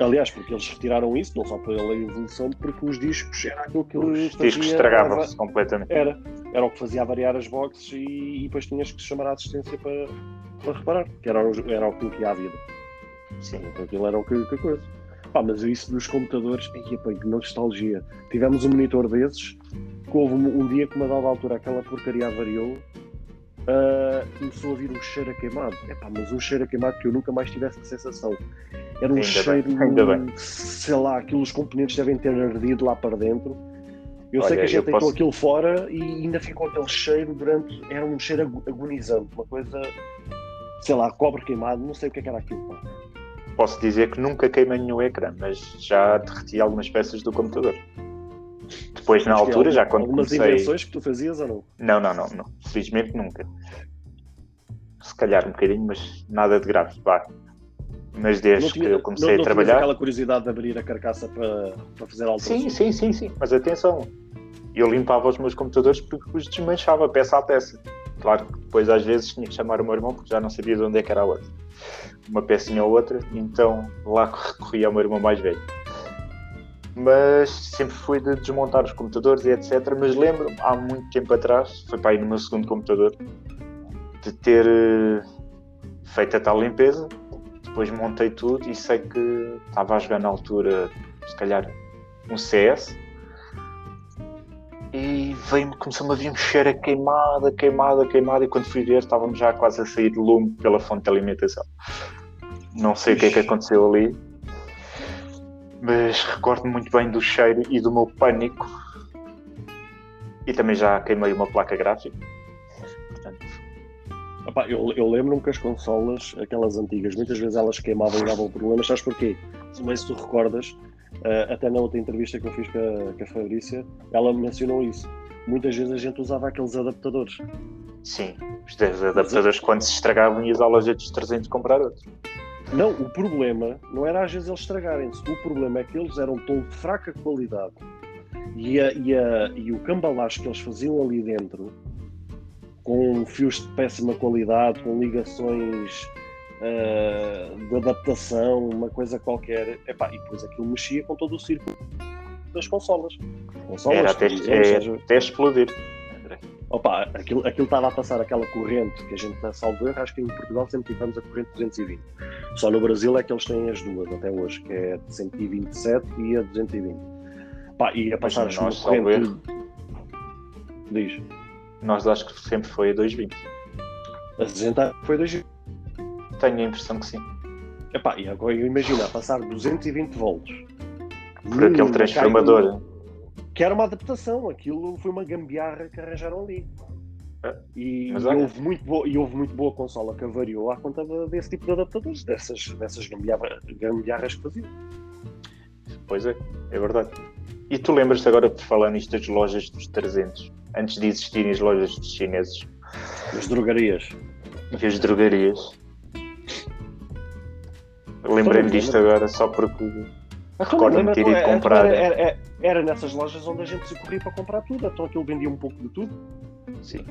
Aliás, porque eles retiraram isso, não só pela evolução, porque os discos era aquilo que Os discos estragavam-se completamente. Era, era o que fazia variar as boxes e, e depois tinhas que chamar a assistência para, para reparar, que era, era aquilo que ia à vida. Sim. Então aquilo era o que, que coisa. Pá, mas isso dos computadores, ai, pá, que nostalgia. Tivemos um monitor desses, que houve um, um dia que, uma dada altura, aquela porcaria avariou uh, começou a vir um cheiro a queimado. Epá, mas um cheiro a queimado que eu nunca mais tivesse a sensação. Era um Ainda cheiro, bem, ainda bem. sei lá, aqueles componentes devem ter ardido lá para dentro. Eu sei Olha, que a gente deitou posso- aquilo fora e ainda ficou aquele cheiro durante. Era um cheiro agonizante, uma coisa, sei lá, cobre queimado, não sei o que é que era aquilo. pá. Posso dizer que nunca queimei nenhum ecrã, mas já derreti algumas peças do computador. Depois, na Mas que altura, já quando Algumas comecei. invenções que tu fazias ou não? Não, não, não, não. Felizmente nunca. Se calhar um bocadinho, mas nada de grave. Vá. Mas desde não tinha- que eu comecei não- não a trabalhar. aquela curiosidade de abrir a carcaça para, para fazer alterações? Sim, sim, sim, sim. Mas atenção, eu limpava os meus computadores porque os desmanchava peça a peça. Claro que depois às vezes tinha que chamar o meu irmão porque já não sabia de onde é que era a outra. Uma pecinha ou outra, então lá recorria ao meu irmão mais velho. Mas sempre fui de desmontar os computadores e etc. Mas lembro-me, há muito tempo atrás, foi para aí no meu segundo computador, de ter eh, feito a tal limpeza. Depois montei tudo e sei que estava a jogar na altura, se calhar, um CS e veio-me, começou-me a vir cheiro a queimada, queimada, queimada e quando fui ver estávamos já quase a sair de lume pela fonte de alimentação. Não sei o que é que aconteceu ali, mas recordo-me muito bem do cheiro e do meu pânico e também já queimei uma placa gráfica. Portanto, Epá, eu, eu lembro-me que as consolas, aquelas antigas, muitas vezes elas queimavam e davam problemas, sabes porquê? Também se tu recordas, eh, até na outra entrevista que eu fiz com a, com a Fabrícia, ela mencionou isso. Muitas vezes a gente usava aqueles adaptadores. sim, os adaptadores quando se estragavam ias à loja dos 300 comprar outros. Não, o problema não era às vezes eles estragarem-se, o problema é que eles eram tão de fraca qualidade e, a- e, a- e o cambalacho que eles faziam ali dentro, com fios de péssima qualidade, com ligações ah, de adaptação, uma coisa qualquer, epá, e depois aquilo mexia com todo o círculo das consolas. Consolas, Era até, é, até explodir. Opa, aquilo, aquilo estava a passar aquela corrente que a gente está salvo erro, acho que em Portugal sempre tivemos a corrente 220. Só no Brasil é que eles têm as duas até hoje, que é a de 127 e a 220. Pá, e a passar uma nós, corrente. Diz. Nós acho que sempre foi a 220. A 60 foi 2. Tenho a impressão que sim. Epá, e agora eu imagino a passar 220 volts. Por aquele transformador. Que era uma adaptação, aquilo foi uma gambiarra que arranjaram ali. É, E, mas e houve muito boa, e houve muito boa consola que avariou à conta de- desse tipo de adaptadores, dessas, dessas gambiarra- gambiarras que faziam. Pois é, é verdade. E tu lembras-te agora, por falar nisto, das lojas dos 300, antes de existirem as lojas dos chineses As drogarias. e as drogarias? Lembrei-me disto agora só porque recordo-me de ter ido comprar. Era, era- era- nessas lojas onde a gente se corria para comprar tudo, então aquilo vendia um pouco de tudo. Sim,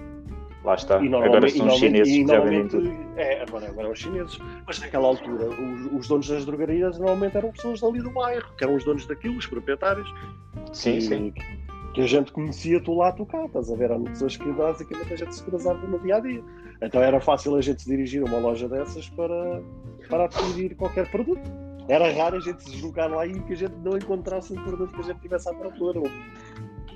lá está. E Agora são os e chineses e que já vendem tudo. É, agora, agora os chineses. Mas naquela altura, os, os donos das drogarias normalmente eram pessoas ali do bairro, que eram os donos daquilo, os proprietários. Sim, que, sim. Que a gente conhecia tu lá, tu cá, estás a ver? Eram pessoas que basicamente a gente se cruzava no dia a dia. Então era fácil a gente se dirigir a uma loja dessas para, para adquirir qualquer produto. Era raro a gente se deslocar lá e que a gente não encontrasse um produto que a gente tivesse à procura. um-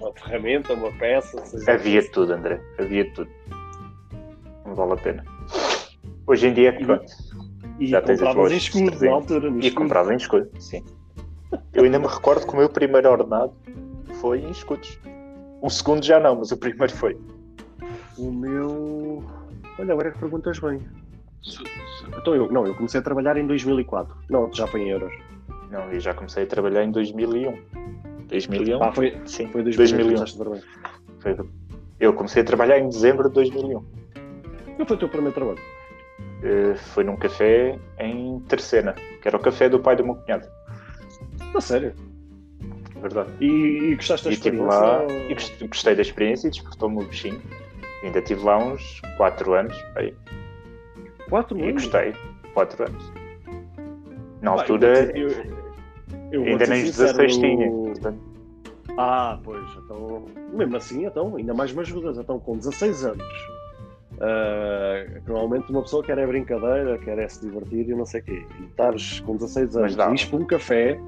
Uma ferramenta, uma peça. seja Havia tudo, André. Havia tudo. Não vale a pena. Hoje em dia, E- pronto. E Já tens as compravas em escudo, 300. na altura, E escudo. comprava em escudo, sim. Eu ainda me recordo que o meu primeiro ordenado foi em escudos. O segundo já não, mas o primeiro foi. O meu. Olha, agora é que perguntas bem. Então eu, não, eu comecei a trabalhar em 2004. Não, já foi em euros. Não, eu já comecei a trabalhar em 2001. 2001? Ah, foi, Sim, foi 2000, 2001. começaste a trabalhar. Foi- Eu comecei a trabalhar em dezembro de 2001. Qual foi o teu primeiro trabalho? Eh, Foi num café em Terceira, que era o café do pai do meu cunhado. A sério? Verdade. E, e gostaste da E experiência? lá ou- e gost- gostei da experiência e despertou-me o bichinho. Ainda estive lá uns 4 anos. Aí, Quatro e anos? gostei. 4 anos. Na Pá, altura, eu, eu ainda nem os sincero, 16 tinha. portanto, Ah, pois, então, mesmo assim, então, ainda mais me ajudas. Então, com 16 anos, ah, normalmente uma pessoa quer é brincadeira, quer é se divertir e não sei o quê. E estares com 16 anos, Mas e isto um café,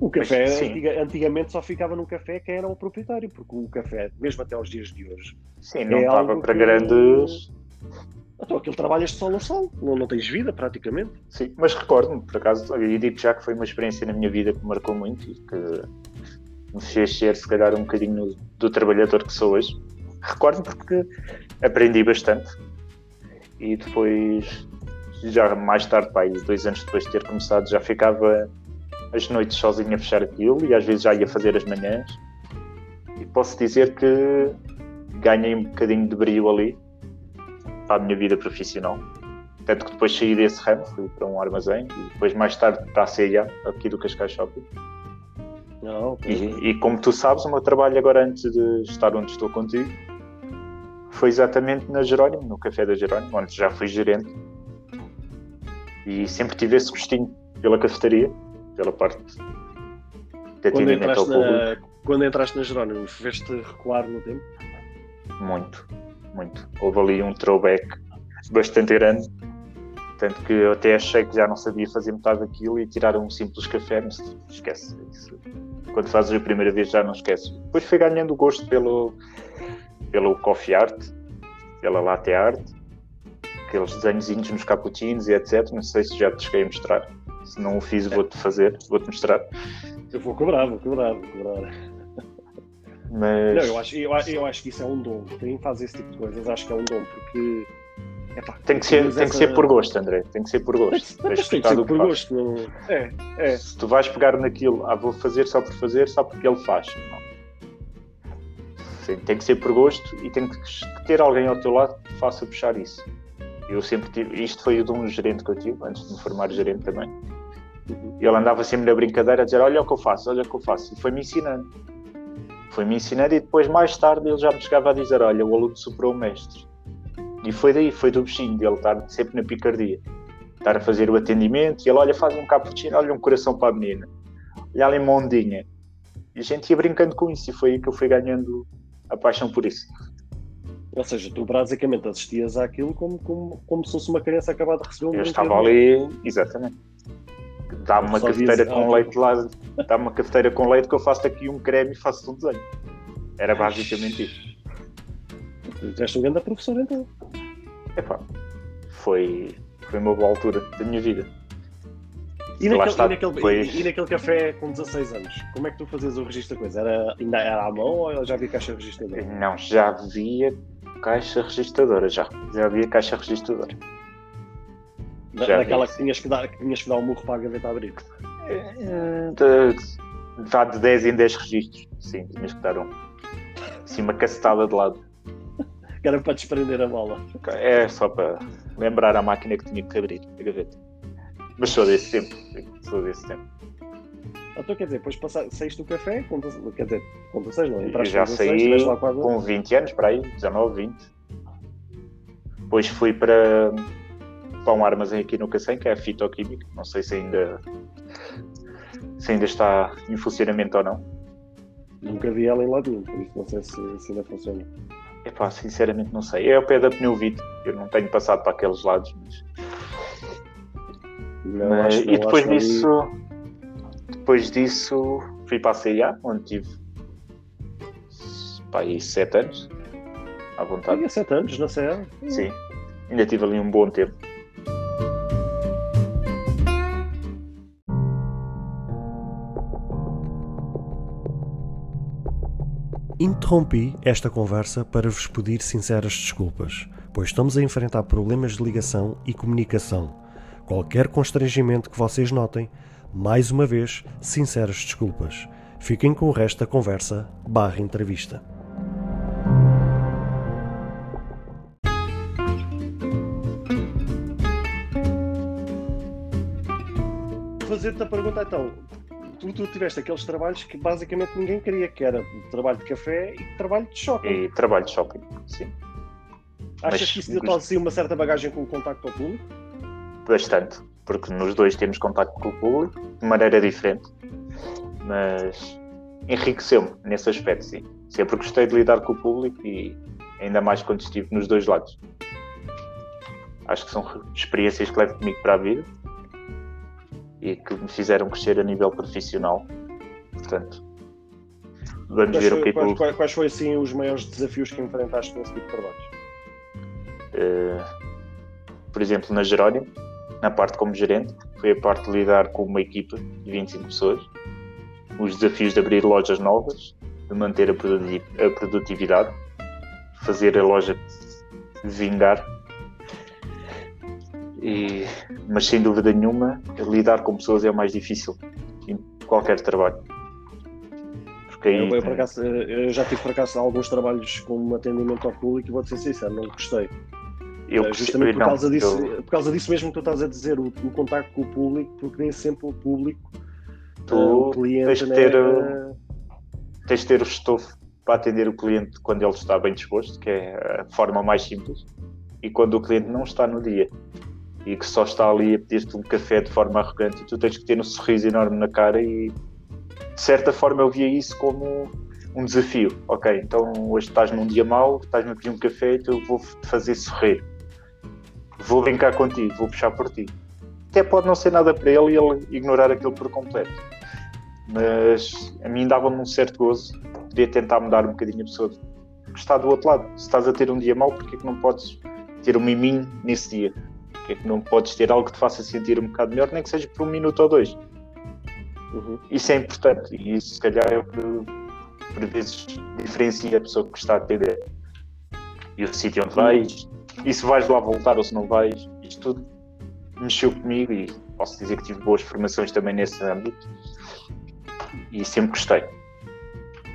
o café, sim. antiga- antigamente só ficava num café quem era o proprietário, porque o café, mesmo até aos dias de hoje, Sim, não É estava algo para que- grandes Então aquilo trabalhas de sol a sol, não, não tens vida praticamente. Sim, mas recordo-me, por acaso, e digo já que foi uma experiência na minha vida que me marcou muito e que me fez ser, se calhar, um bocadinho do trabalhador que sou hoje. Recordo-me porque aprendi bastante e depois, já mais tarde, pai, dois anos depois de ter começado, já ficava as noites sozinho a fechar aquilo e às vezes já ia fazer as manhãs. E posso dizer que ganhei um bocadinho de brilho ali para a minha vida profissional. Tanto que depois saí desse ramo, fui para um armazém e depois mais tarde para a CIA, aqui do Cascais Shopping. Não, e, e, como tu sabes, o meu trabalho agora antes de estar onde estou contigo foi exatamente na Jerónimo, no Café da Jerónimo, onde já fui gerente. E sempre tive esse gostinho pela cafetaria, pela parte de atendimento ao público. Na, quando entraste na Jerónimo, fez-te recuar no tempo? Muito, muito. Houve ali um throwback bastante grande. Tanto que eu até achei que já não sabia fazer metade daquilo e tirar um simples café, mas esquece. Isso. Quando fazes a primeira vez já não esqueces. Depois fui ganhando gosto pelo, pelo coffee art, pela latte art, aqueles desenhozinhos nos cappuccinos e etc. Não sei se já te cheguei a mostrar. Se não o fiz, vou-te fazer, vou-te mostrar. Eu vou cobrar, vou cobrar, vou cobrar. Mas... Não, eu acho, eu, eu acho que isso é um dom. Quem faz esse tipo de coisas acho que é um dom, porque. Epá, tem que, ser, tem essa... que ser por gosto, André. Tem que ser por gosto. Tem, tem, tem que ser por gosto. Não... É, é. Se tu vais pegar naquilo, ah, vou fazer só por fazer, só porque ele faz. Não. Sim, tem que ser por gosto e tem que ter alguém ao teu lado que faça puxar isso. Eu sempre tive, isto foi o de um gerente que eu tive, antes de me formar gerente também. Uhum. Ele andava sempre na brincadeira a dizer: Olha o que eu faço, olha o que eu faço. E foi-me ensinando foi-me ensinar e depois, mais tarde, ele já me chegava a dizer: Olha, o aluno superou o mestre. E foi daí, foi do bichinho dele estar sempre na picardia. Estar a fazer o atendimento e ele, olha, faz um cappuccino, olha um coração para a menina. Olha ali uma ondinha. E a gente ia brincando com isso e foi aí que eu fui ganhando a paixão por isso. Ou seja, tu basicamente assistias àquilo como, como, como se fosse uma criança acabada de receber um Eu estava ali, exatamente dá-me uma cafeteira com ah, leite lá, dá-me uma cafeteira com leite que eu faço aqui um creme e faço um desenho. Era basicamente isso. Tu um grande professor então. Epá, foi, foi uma boa altura da minha vida. E naquele, está, e, naquele, depois... e, naquele, café com 16 anos, como é que tu fazias o registro da coisa? Era, ainda era à mão ou já havia caixa registradora? Não, já havia caixa registradora, já. Já havia caixa registradora. Da, daquela que tinhas que, dar, que tinhas que dar um murro para a gaveta abrir. Vá de 10 em 10 registros. Sim, tinhas que dar um. Assim, uma cacetada de lado. Que era para desprender a bola. É só para lembrar a máquina que tinha que abrir a gaveta. Mas sou desse tempo. Sou desse tempo. Então quer dizer, depois saíste do café, com, quer dizer, com 16 não, entraste já saí com 20 anos, para aí, 19, 20. Depois fui para, para um armazém aqui no Cacém, que é a fitoquímica. Não sei se ainda, se ainda está em funcionamento ou não. Nunca vi ela em lado nenhum, por isso não sei se, se ainda funciona. Epá, sinceramente não sei. É ao pé da Pneuvite. Eu não tenho passado para aqueles lados, mas. Não, mas... e depois disso. Ali... Depois disso fui para a CIA, onde tive pá, aí sete anos. À vontade. Tinha sete anos na CIA? Sim. Ainda tive ali um bom tempo. Interrompi esta conversa para vos pedir sinceras desculpas, pois estamos a enfrentar problemas de ligação e comunicação. Qualquer constrangimento que vocês notem, mais uma vez, sinceras desculpas. Fiquem com o resto da conversa barra entrevista. Fazer-te a pergunta então, tu, tu tiveste aqueles trabalhos que basicamente ninguém queria, que era trabalho de café e trabalho de shopping. E trabalho de shopping, sim. Achas Mas, que isso deu assim uma certa bagagem com o contacto ao público? Bastante, porque nos dois temos contacto com o público de maneira diferente, mas enriqueceu-me nesse aspecto, sim. Sempre gostei de lidar com o público e ainda mais quando estive nos dois lados. Acho que são experiências que levo comigo para a vida e que me fizeram crescer a nível profissional. Portanto, vamos quais ver foi, o que é que. Quais, quais foram assim os maiores desafios que enfrentaste nesse tipo de trabalhos? Uh, por exemplo, na Jerónimo, na parte como gerente, foi a parte de lidar com uma equipa de 25 pessoas, os desafios de abrir lojas novas, de manter a produtividade, fazer a loja vingar. E, mas sem dúvida nenhuma, lidar com pessoas é o mais difícil em qualquer trabalho. Porque aí, eu, eu, acaso, eu já tive por acaso alguns trabalhos com atendimento ao público e vou ser sincero, não gostei. Eu, é, justamente por, não, causa disso, eu... por causa disso mesmo que tu estás a dizer, o, o contacto com o público, porque nem sempre o público, tu uh, o cliente, tens de né, ter, né, tens de ter o estofo para atender o cliente quando ele está bem disposto, que é a forma mais simples, e quando o cliente não está no dia e que só está ali a pedir-te um café de forma arrogante, e tu tens que ter um sorriso enorme na cara e de certa forma eu via isso como um desafio. Ok, então hoje estás num dia mau, estás-me a pedir um café, então eu vou-te fazer sorrir vou brincar contigo, vou puxar por ti. Até pode não ser nada para ele e ele ignorar aquilo por completo. Mas a mim dava-me um certo gozo poder tentar mudar um bocadinho a pessoa que está do outro lado. Se estás a ter um dia mau, porquê que não podes ter um miminho nesse dia? Porquê que não podes ter algo que te faça sentir um bocado melhor, nem que seja por um minuto ou dois? Uhum. Isso é importante e isso, se calhar, é o que por vezes diferencia a pessoa que está a atender. E o sítio onde vais, e se vais lá voltar ou se não vais, isto tudo mexeu comigo e posso dizer que tive boas formações também nesse âmbito e sempre gostei.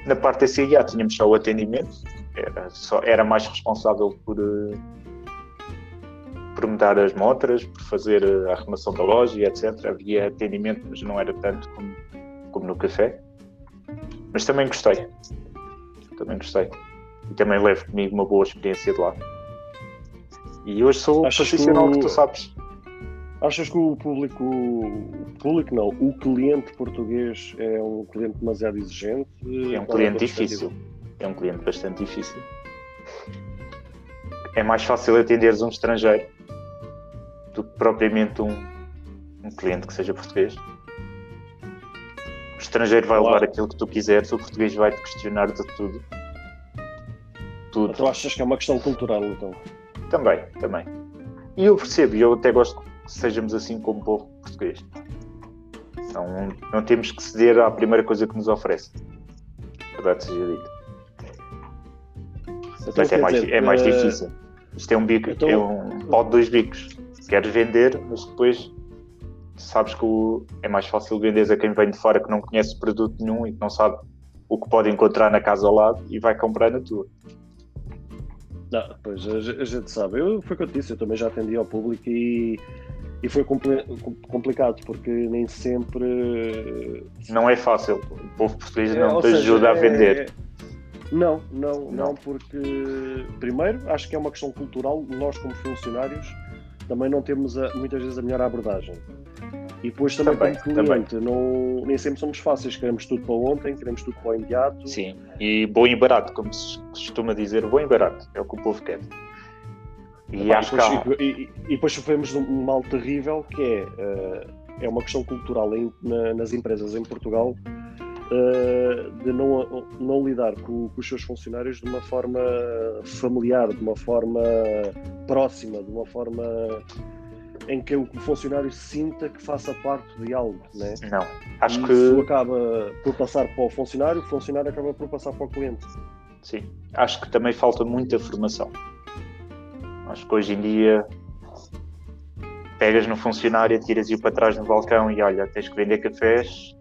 Na parte da CIA tínhamos só o atendimento, era, só, era mais responsável por, eh, por mudar as motras, por fazer a arrumação da loja e etc. Havia atendimento, mas não era tanto como, como no café. Mas também gostei. Também gostei. E também levo comigo uma boa experiência de lá. E hoje sou Achas profissional que, o... que tu sabes. Achas que o público, o público não, o cliente português é um cliente demasiado exigente? É um cliente é difícil. É um cliente bastante difícil. É mais fácil atenderes um estrangeiro do que propriamente um, um cliente que seja português. O estrangeiro vai claro. levar aquilo que tu quiseres, o português vai te questionar de tudo. Tudo. Tu achas que é uma questão cultural, então? Também, também. E eu percebo, e eu até gosto que sejamos assim como povo português. Não, não temos que ceder à primeira coisa que nos oferece. Verdade seja dito. Então, é mais, dizer, é mais difícil. Isto é um bico, então... é um pau de dois bicos. Queres vender, mas depois sabes que o, é mais fácil vender a quem vem de fora que não conhece produto nenhum e que não sabe o que pode encontrar na casa ao lado e vai comprar na tua. Não, pois a, gente sabe. Eu, foi o que eu disse, eu também já atendi ao público e, e foi compli complicado porque nem sempre. Não é fácil. O povo português é, não te seja, ajuda a é, vender. É, não, não, não, não, porque primeiro acho que é uma questão cultural. Nós, como funcionários, também não temos a, muitas vezes a melhor abordagem. E depois também, também como cliente, também. Não, nem sempre somos fáceis, queremos tudo para ontem, queremos tudo para o imediato. Sim, e bom e barato, como se costuma dizer, bom e barato, é o que o povo quer. E, acho depois, que há... e, e, depois sofremos um mal terrível que é, uh, é uma questão cultural em, na, nas empresas em Portugal uh, de não, não lidar com, com, os seus funcionários de uma forma familiar, de uma forma próxima, de uma forma em que o funcionário sinta que faça parte de algo, né? Não, acho e que isso acaba por passar para o funcionário, o funcionário acaba por passar para o cliente. Sim, acho que também falta muita formação. Acho que hoje em dia pegas no funcionário, tiras-o para trás no balcão e olha, tens que vender cafés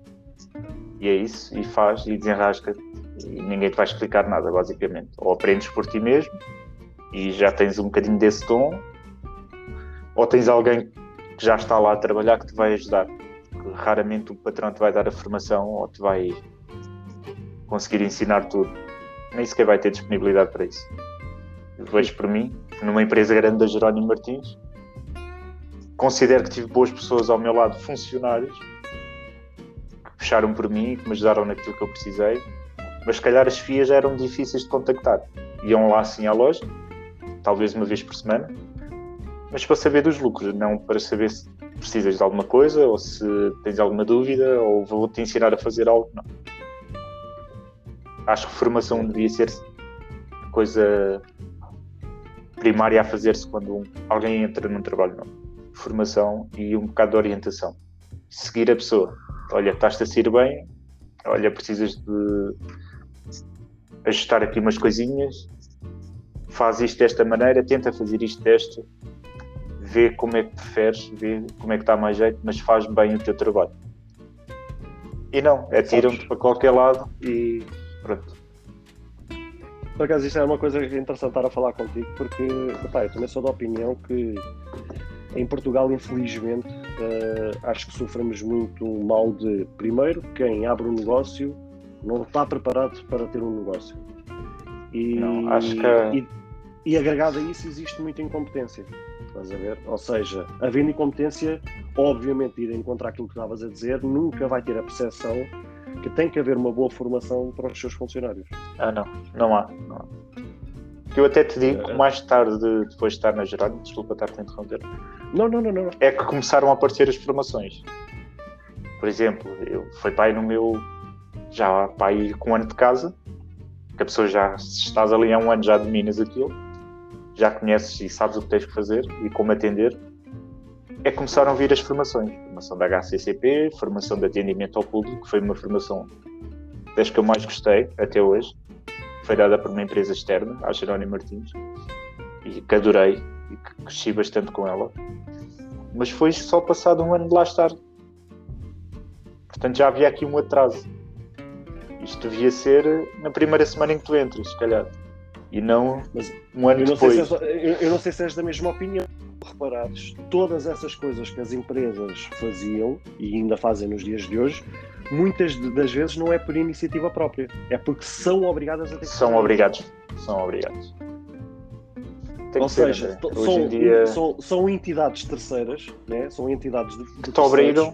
e é isso, e faz e desenrasca e ninguém te vai explicar nada, basicamente. Ou aprendes por ti mesmo e já tens um bocadinho desse tom, ou tens alguém que já está lá a trabalhar que te vai ajudar. Raramente o patrão te vai dar a formação ou te vai conseguir ensinar tudo. Nem sequer vai ter disponibilidade para isso. Vejo por mim, numa empresa grande da Jerónimo Martins, considero que tive boas pessoas ao meu lado, funcionários, fecharam por mim, que me ajudaram naquilo que eu precisei, mas se calhar as FIAs eram difíceis de contactar. Iam lá assim à loja, talvez uma vez por semana, mas para saber dos lucros, não para saber se precisas de alguma coisa ou se tens alguma dúvida ou vou-te ensinar a fazer algo. Não. Acho que formação devia ser coisa primária a fazer-se quando alguém entra num trabalho novo. Formação e um bocado de orientação. Seguir a pessoa. Olha, estás-te a sair bem, olha, precisas de ajustar aqui umas coisinhas, faz isto desta maneira, tenta fazer isto desta, vê como é que preferes, vê como é que dá mais jeito, mas faz bem o teu trabalho. E não, atiram-te para qualquer lado e pronto. Por acaso, isto é uma coisa interessante estar a falar contigo, porque epá, eu também sou da opinião que em Portugal, infelizmente, uh, acho que sofremos muito mal de, primeiro, quem abre um negócio não está preparado para ter um negócio. E, não, acho que... e, e agregado a isso existe muita incompetência. Estás a ver? Ou seja, havendo incompetência, obviamente, ir encontrar aquilo que estavas a dizer, nunca vai ter a percepção que tem que haver uma boa formação para os seus funcionários. Ah, não, não há. Não há. Eu até te digo que é. mais tarde, depois de estar na geral, desculpa estar-te a interromper. Não, não, não, não. É que começaram a aparecer as formações. Por exemplo, eu fui pai no meu. Já pai com um ano de casa, que a pessoa já, se estás ali há um ano, já dominas aquilo, já conheces e sabes o que tens que fazer e como atender. É que começaram a vir as formações. Formação da HCCP, formação de atendimento ao público, que foi uma formação das que eu mais gostei até hoje foi dada por uma empresa externa, a Jerónimo Martins, e que adorei e que cresci bastante com ela. Mas foi só passado um ano de lá estar. Portanto, já havia aqui um atraso. Isto devia ser na primeira semana em que tu entras, se calhar. E não Mas um ano eu depois. Se és, eu, eu, não sei se és da mesma opinião. Reparares, todas essas coisas que as empresas faziam e ainda fazem nos dias de hoje, muitas das vezes não é por iniciativa própria, é porque são obrigadas a ter que São fazer. obrigados, são obrigados. Tem Ou seja, ser, são, dia... são, são, entidades terceiras, né? são entidades de, de que te obrigam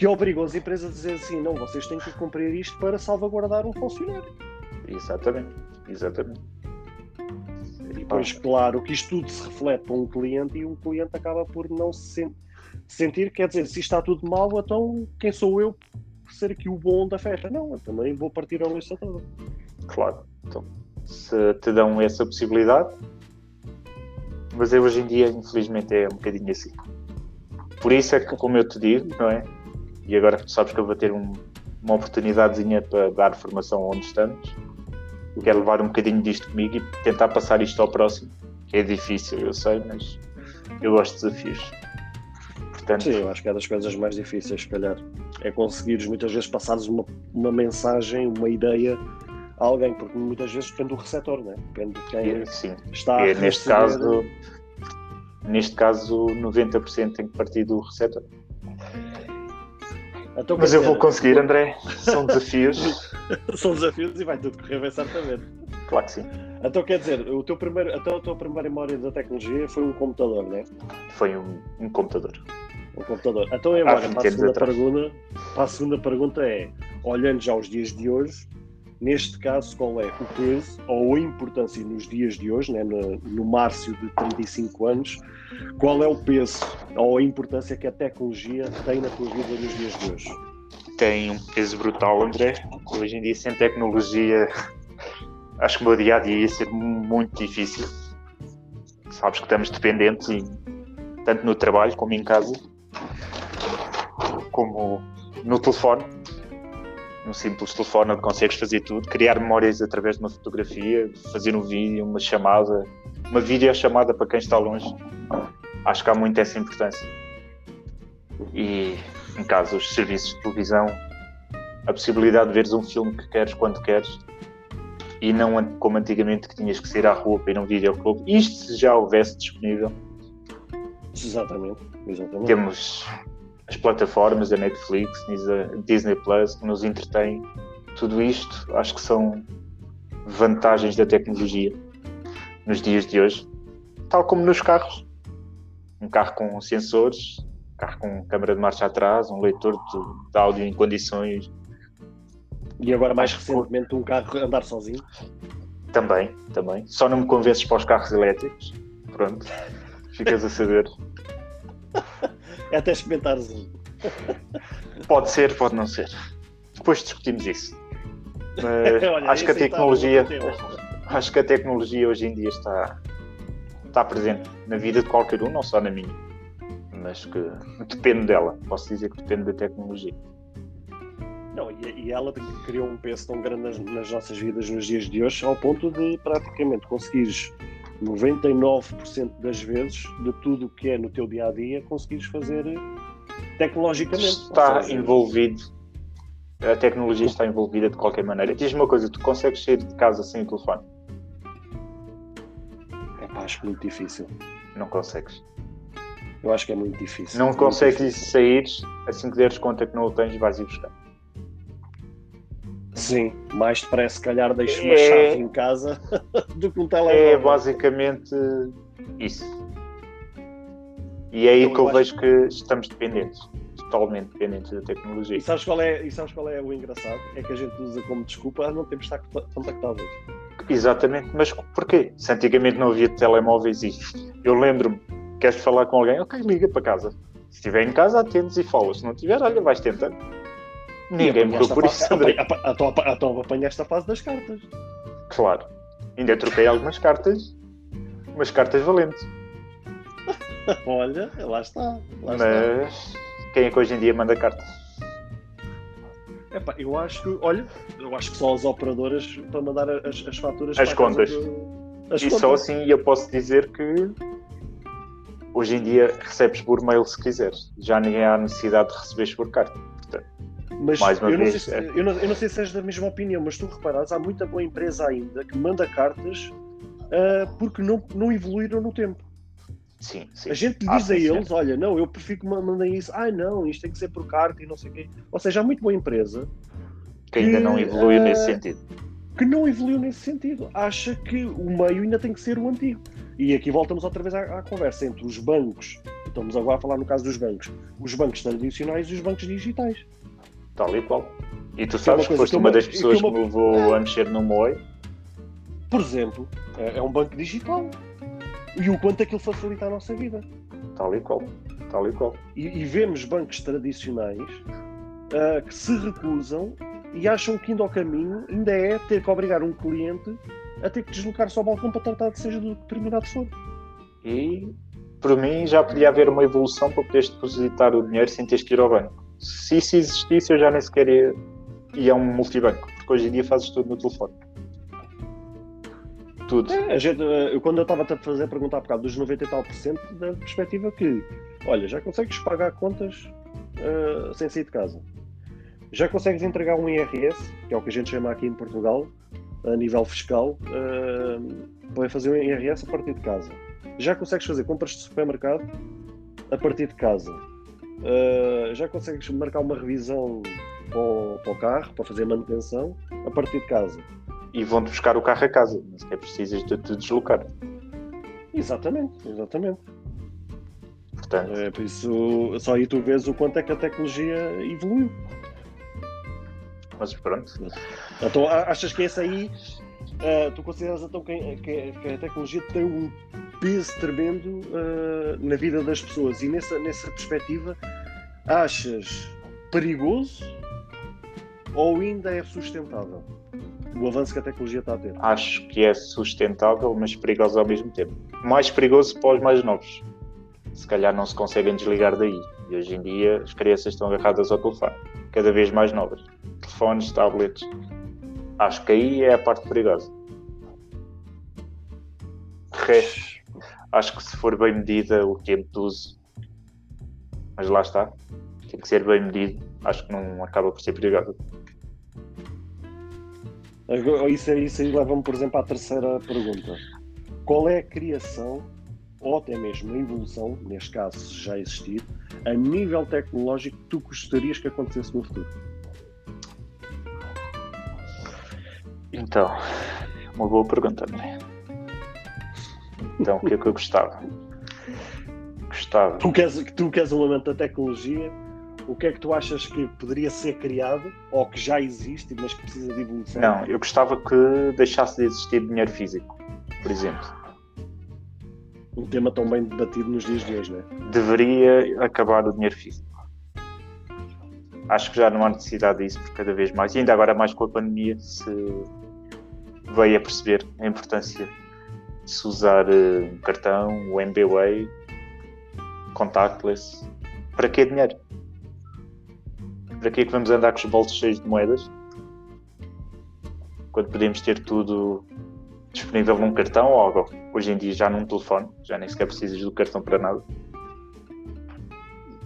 que obrigam as empresas a dizer assim, não, vocês têm que cumprir isto para salvaguardar um funcionário. Exatamente, exatamente. Depois, claro, que isto tudo se reflete para um cliente e um cliente acaba por não se sentir, quer dizer, se está tudo mal, então quem sou eu ser aqui o bom da festa. Não, eu também vou partir a lista toda. Claro. Então, se te dão essa possibilidade, mas eu hoje em dia, infelizmente, é um bocadinho assim. Por isso é que, como eu te digo, não é? E agora tu sabes que eu vou ter um, uma oportunidadezinha para dar formação onde estamos. Eu quero levar um bocadinho disto comigo e tentar passar isto ao próximo. É difícil, eu sei, mas eu gosto de desafios. Portanto... Sim, eu acho que é das coisas mais difíceis, se calhar. É conseguires muitas vezes passares uma, uma mensagem, uma ideia a alguém, porque muitas vezes depende do receptor, né? depende de quem é, sim. está e, a neste caso Neste caso, 90% tem que partir do receptor. Então, Mas eu vou conseguir, André. São desafios. São desafios e vai tudo correr bem certamente. Claro que sim. Então quer dizer, o teu primeiro, então a tua primeira memória da tecnologia foi um computador, não é? Foi um, um computador um computador. Então agora, para a, segunda pergunta, para a segunda pergunta é, olhando já aos dias de hoje, neste caso, qual é o peso ou a importância nos dias de hoje, né, no, no Márcio de 35 anos, qual é o peso ou a importância que a tecnologia tem na tua vida nos dias de hoje? Tem um peso brutal, André. Hoje em dia, sem tecnologia, acho que o meu dia a dia ia ser muito difícil. Sabes que estamos dependentes, e, tanto no trabalho como em casa, como no telefone. Num simples telefone onde consegues fazer tudo, criar memórias através de uma fotografia, fazer um vídeo, uma chamada, uma videochamada para quem está longe. Acho que há muito essa importância. E em caso os serviços de televisão, a possibilidade de veres um filme que queres quando queres e não como antigamente que tinhas que sair à rua para ir a um videoclube. Isto se já houvesse disponível. Exatamente, exatamente. Temos as plataformas da Netflix, Disney Plus, que nos entretém. Tudo isto acho que são vantagens da tecnologia nos dias de hoje, tal como nos carros. Um carro com sensores, um carro com câmara de marcha atrás, um leitor de, de áudio em condições. E agora, mais recentemente, um carro andar sozinho? Também, também. Só não me convences para os carros elétricos. Pronto, ficas a saber. É até experimentares um. Pode ser, pode não ser. Depois discutimos isso. Mas Olha, acho que a tecnologia. Acho que a tecnologia hoje em dia está, está presente na vida de qualquer um, não só na minha, mas que depende dela. Posso dizer que depende da tecnologia. Não, e, e ela criou um peso tão grande nas, nas, nossas vidas nos dias de hoje, ao ponto de praticamente conseguires 99% das vezes de tudo o que é no teu dia a dia, conseguires fazer tecnologicamente. Está seja, envolvido, a tecnologia está envolvida de qualquer maneira. Diz-me uma coisa: tu consegues sair de casa sem o telefone? É pá, acho muito difícil. Não consegues. Eu acho que é muito difícil. Não consegues sair assim que deres conta que não o tens, vais ir buscar. Sim, mais depressa, se calhar, deixo uma é... chave em casa do que um telemóvel. É basicamente isso. E é aí então, que eu, eu vejo que estamos dependentes, totalmente dependentes da tecnologia. E sabes, qual é, e sabes qual é o engraçado? É que a gente usa como desculpa ah, não temos de estar contactáveis. Exatamente, mas porquê? Se antigamente não havia telemóveis e eu lembro-me, queres falar com alguém? Ok, liga para casa. Se estiver em casa, atendes e falas. Se não tiver, olha, vais tentando. Ninguém morreu por isso, André. Então apanhaste a fase das cartas. Claro. Ainda troquei algumas cartas, umas cartas valentes. Olha, lá está. Lá Mas está. quem é que hoje em dia manda cartas? Epá, eu acho que, olha, eu acho que só as operadoras para mandar as, as faturas. As contas. As e contas. só assim eu posso dizer que hoje em dia recebes por mail se quiseres. Já ninguém há necessidade de receberes por carta. Mas eu não, se, é. eu, não, eu, não sei se és da mesma opinião, mas tu reparares, há muita boa empresa ainda que manda cartas uh, porque não, não evoluíram no tempo. Sim, sim. A gente diz ah, a eles, sim. olha, não, eu prefiro que mandem isso. Ai não, isto tem que ser por carta e não sei o quê. Ou seja, há muito boa empresa que, que ainda não evoluiu uh, nesse sentido. Que não evoluiu nesse sentido. Acha que o meio ainda tem que ser o antigo. E aqui voltamos outra vez à, à conversa entre os bancos, estamos agora a falar no caso dos bancos, os bancos tradicionais e os bancos digitais tal e qual. E tu sabes que, foste uma, das pessoas que, uma... me levou a mexer no MOI? Por exemplo, é, é, um banco digital. E o quanto aquilo facilita a nossa vida. Tal e qual. Tal e qual. E, e vemos bancos tradicionais uh, que se recusam e acham que indo ao caminho ainda é ter que obrigar um cliente a ter que deslocar-se ao balcão para tratar de seja do determinado for. E, por mim, já podia haver uma evolução para poderes depositar o dinheiro sem teres que ir ao banco se isso existisse, eu já nem sequer ia, a um multibanco, porque hoje em dia fazes tudo no telefone. Tudo. É, gente, eh, eu, quando eu estava a fazer a pergunta há bocado dos 90 e tal por cento, da perspectiva que, olha, já consegues pagar contas uh, sem sair de casa. Já consegues entregar um IRS, que é o que a gente chama aqui em Portugal, a nível fiscal, uh, para fazer um IRS a partir de casa. Já consegues fazer compras de supermercado a partir de casa uh, já consegues marcar uma revisão para o, para o, carro, para fazer manutenção, a partir de casa. E vão-te buscar o carro a casa, não é precisas de te deslocar. Exatamente, exatamente. Portanto, é, por isso, só aí tu vês o quanto é que a tecnologia evoluiu. Mas pronto. Então, achas que esse aí, uh, tu consideras então que, que, que a tecnologia tem um peso tremendo uh, na vida das pessoas. E nessa, nessa perspectiva, achas perigoso ou ainda é sustentável o avanço que a tecnologia está a ter? Acho que é sustentável, mas perigoso ao mesmo tempo. Mais perigoso para os mais novos. Se calhar não se conseguem desligar daí. E hoje em dia as crianças estão agarradas ao telefone, cada vez mais novas. Telefones, tablets. Acho que aí é a parte perigosa. De resto, acho que se for bem medida o tempo de uso, mas lá está, tem que ser bem medido, acho que não acaba por ser perigoso. Isso, isso aí leva-me, por exemplo, à terceira pergunta. Qual é a criação, ou até mesmo a evolução, neste caso já existir, a nível tecnológico que tu gostarias que acontecesse no futuro? Então, uma boa pergunta, André. Então, o que é que eu gostava? Gostava. Tu que, és, tu que és um amante da tecnologia, o que é que tu achas que poderia ser criado ou que já existe, mas que precisa de evolução? Não, eu gostava que deixasse de existir dinheiro físico, por exemplo. Um tema tão bem debatido nos dias de hoje, não é? Deveria acabar o dinheiro físico. Acho que já não há necessidade disso, porque cada vez mais, e ainda agora mais com a pandemia, se veio a perceber a importância se usar uh, cartão, o MBWay, contactless. Para que dinheiro? Para que é que vamos andar com os bolsos cheios de moedas? Quando podemos ter tudo disponível num cartão ou algo. Hoje em dia já num telefone, já nem sequer precisas do cartão para nada.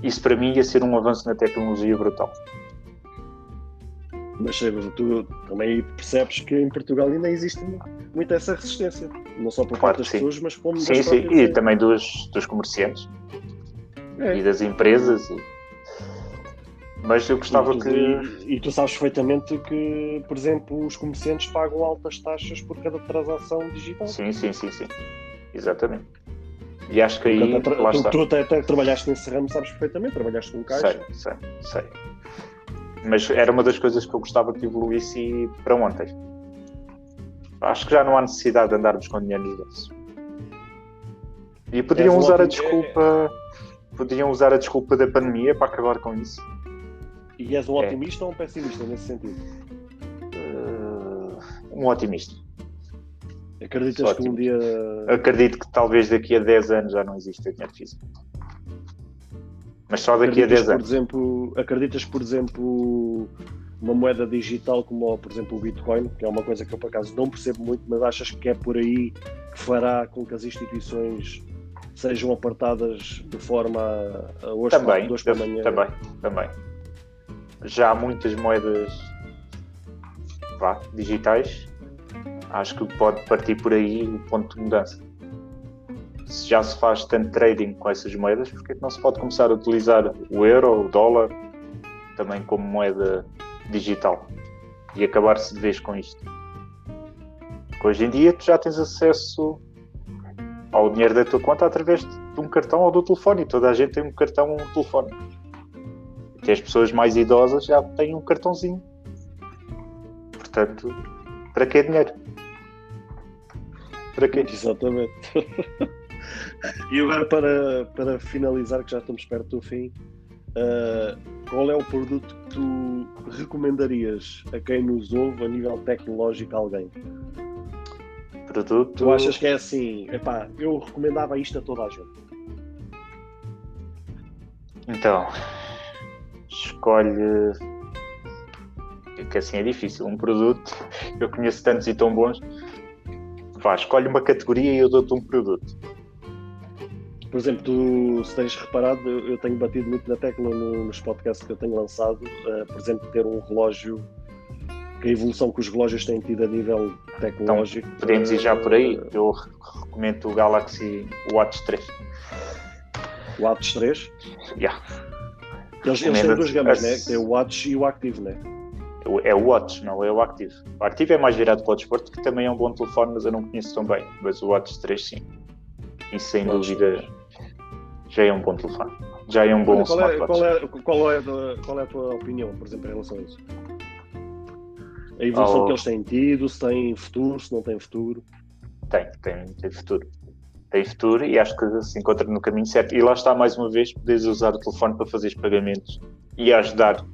Isso para mim ia ser um avanço na tecnologia brutal. Mas tu também percebes que em Portugal ainda existe muito essa resistência, não só por parte das sim. pessoas, mas como sim, sim, e também dos, dos comerciantes é. e das empresas. E... Mas eu gostava e, que. E, e, tu sabes perfeitamente que, por exemplo, os comerciantes pagam altas taxas por cada transação digital. Sim, sim, sim, sim. Exatamente. E acho que aí. Tu, tu, tu até, até, trabalhaste nesse ramo, sabes perfeitamente, trabalhaste com caixa. Sei, sei, sei. Mas era uma das coisas que eu gostava que evoluísse para ontem. Acho que já não há necessidade de andarmos com dinheiro nos bolsos. E podiam usar a desculpa. Podiam usar a desculpa da pandemia para acabar com isso. E és um é. otimista ou um pessimista nesse sentido? Uh, um otimista. Acreditas que um dia. Acredito que talvez daqui a 10 anos já não exista dinheiro físico. Mas só daqui a 10 anos. Por exemplo, acreditas, por exemplo, uma moeda digital como, por exemplo, o Bitcoin, que é uma coisa que eu por acaso não percebo muito, mas achas que é por aí que fará com que as instituições sejam apartadas de forma a hoje também, para, para amanhã? Também, também. Já há muitas moedas vá, digitais. Acho que pode partir por aí o ponto de mudança se já se faz tanto trading com essas moedas, porque é que não se pode começar a utilizar o euro, o dólar, também como moeda digital e acabar-se de vez com isto? Porque hoje em dia tu já tens acesso ao dinheiro da tua conta através de um cartão ou do telefone e toda a gente tem um cartão ou um telefone. E as pessoas mais idosas já têm um cartãozinho. Portanto, para que dinheiro? Para quê? Exatamente. E agora, para, para finalizar, que já estamos perto do fim, uh, qual é o produto que tu recomendarias a quem nos ouve a nível tecnológico alguém? Produto. Tu achas que é assim? Epá, eu recomendava isto a toda a gente. Então, escolhe. Que assim é difícil. Um produto, eu conheço tantos e tão bons. Vá, escolhe uma categoria e eu dou-te um produto por exemplo, tu, se tens reparado, eu tenho batido muito na tecla nos podcasts que eu tenho lançado, uh, por exemplo, ter um relógio, que a evolução que os relógios têm tido a nível tecnológico. Então, podemos ir já por aí, eu recomendo o Galaxy Watch 3. Watch 3? Yeah. Eles, eles têm duas gamas, né? Tem o Watch e o Active, né? É o Watch, não é o Active. O Active é mais virado para o desporto, que também é um bom telefone, mas eu não conheço tão bem. Mas o Watch 3 sim. E sem dúvida já é um bom telefone. Já é um bom qual é, qual, é, qual, é, qual é a tua opinião, por exemplo, em relação a isso? A evolução oh. que eles têm tido, se tem futuro, se não tem futuro? Tem, tem, tem futuro. Tem futuro e acho que se encontra no caminho certo. E lá está, mais uma vez, podes usar o telefone para fazer os pagamentos e ajudar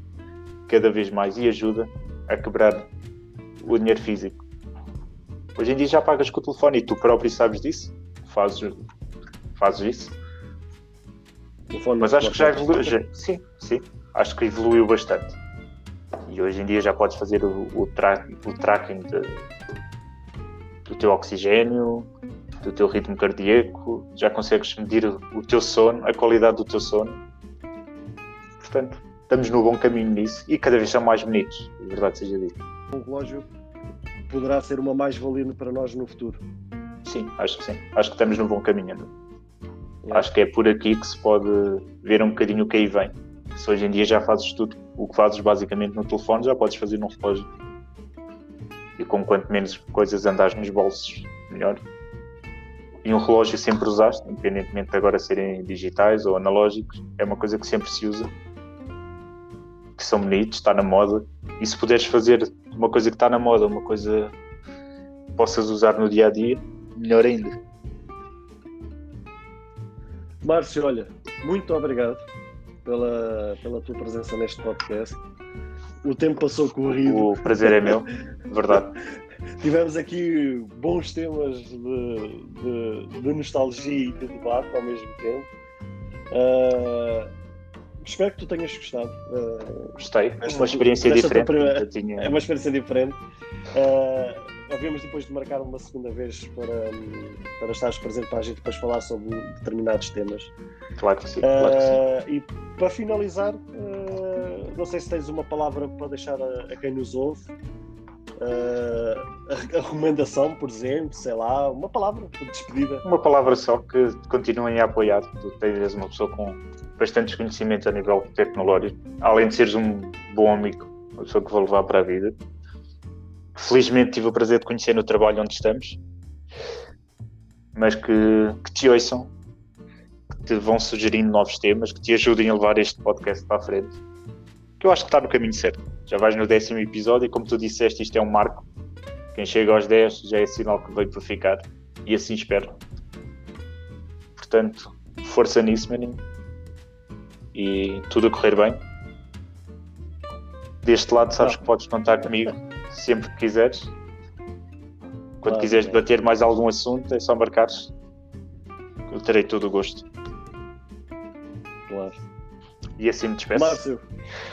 cada vez mais e ajuda a quebrar o dinheiro físico. Hoje em dia já pagas com o telefone e tu próprio sabes disso. Fazes, fazes isso mas acho que já evoluiu. Já, sim, sim. Acho que evoluiu bastante. E hoje em dia já podes fazer o, o, tra o tracking de, do teu oxigênio, do teu ritmo cardíaco, já consegues medir o teu sono, a qualidade do teu sono. Portanto, estamos no bom caminho nisso e cada vez são mais bonitos, de verdade seja dito. O relógio poderá ser uma mais-valia para nós no futuro. Sim, acho que sim. Acho que estamos no bom caminho. Acho que é por aqui que se pode ver um bocadinho o que aí vem. Se hoje em dia já fazes tudo o que fazes basicamente no telefone, já podes fazer num relógio. E com quanto menos coisas andares nos bolsos, melhor. E um relógio sempre usaste, independentemente de agora serem digitais ou analógicos, é uma coisa que sempre se usa. Que são bonitos, está na moda. E se puderes fazer uma coisa que está na moda, uma coisa que possas usar no dia a dia, melhor ainda. Márcio, olha, muito obrigado pela, pela tua presença neste podcast. O tempo passou corrido. O prazer é meu, verdade. tivemos aqui bons temas de, de, de, nostalgia e de debate ao mesmo tempo. Uh, espero que tu tenhas gostado. Uh, Gostei, é uma experiência diferente. Primeira, tinha... É uma experiência diferente. Uh, havíamos depois de marcar uma segunda vez para, para estares presente para a gente depois falar sobre determinados temas. Claro que sim. Claro que sim. Uh, e para finalizar, uh, não sei se tens uma palavra para deixar a, a quem nos ouve. Uh, a, a, recomendação, por exemplo, sei lá, uma palavra de despedida. Uma palavra só que continuem a apoiar. Tu tens uma pessoa com bastantes conhecimentos a nível tecnológico, além de seres um bom amigo, uma pessoa que vou levar para a vida felizmente tive o prazer de conhecer no trabalho onde estamos, mas que, que te ouçam, que te vão sugerindo novos temas, que te ajudem a levar este podcast para a frente. Que eu acho que está no caminho certo. Já vais no décimo episódio e, como tu disseste, isto é um marco. Quem chega aos 10 já é sinal que veio para ficar. E assim espero. Portanto, força nisso, menino. E tudo a correr bem. Deste lado, sabes que podes contar comigo sempre que quiseres. Quando quiseres debater mais algum assunto, é só marcares. Eu terei todo o gosto. Claro. E assim me despeço. Márcio,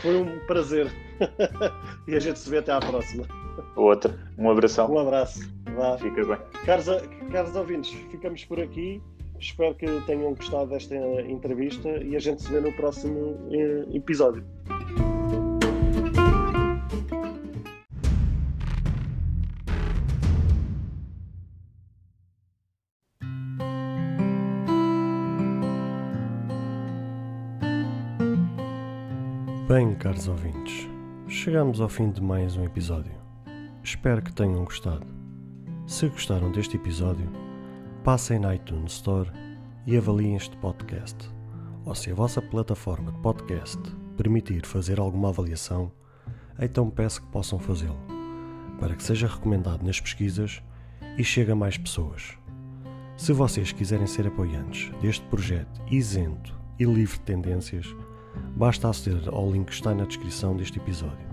foi um prazer. e a gente se vê até à próxima. Outra. Um abração. Um abraço. Vá. Fica bem. Caros, caros ouvintes, ficamos por aqui. Espero que tenham gostado desta entrevista e a gente se vê no próximo eh, episódio. Caros ouvintes, chegamos ao fim de mais um episódio. Espero que tenham gostado. Se gostaram deste episódio, passem na iTunes Store e avaliem este podcast. Ou se a vossa plataforma de podcast permitir fazer alguma avaliação, então peço que possam fazê-lo, para que seja recomendado nas pesquisas e chegue a mais pessoas. Se vocês quiserem ser apoiantes deste projeto isento e livre de tendências, basta aceder ao link que está na descrição deste episódio.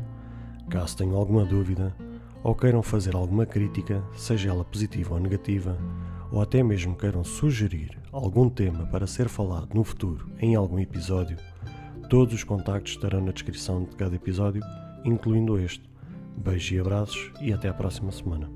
Caso tenham alguma dúvida ou queiram fazer alguma crítica, seja ela positiva ou negativa, ou até mesmo queiram sugerir algum tema para ser falado no futuro em algum episódio, todos os contactos estarão na descrição de cada episódio, incluindo este. Beijos e abraços e até à próxima semana.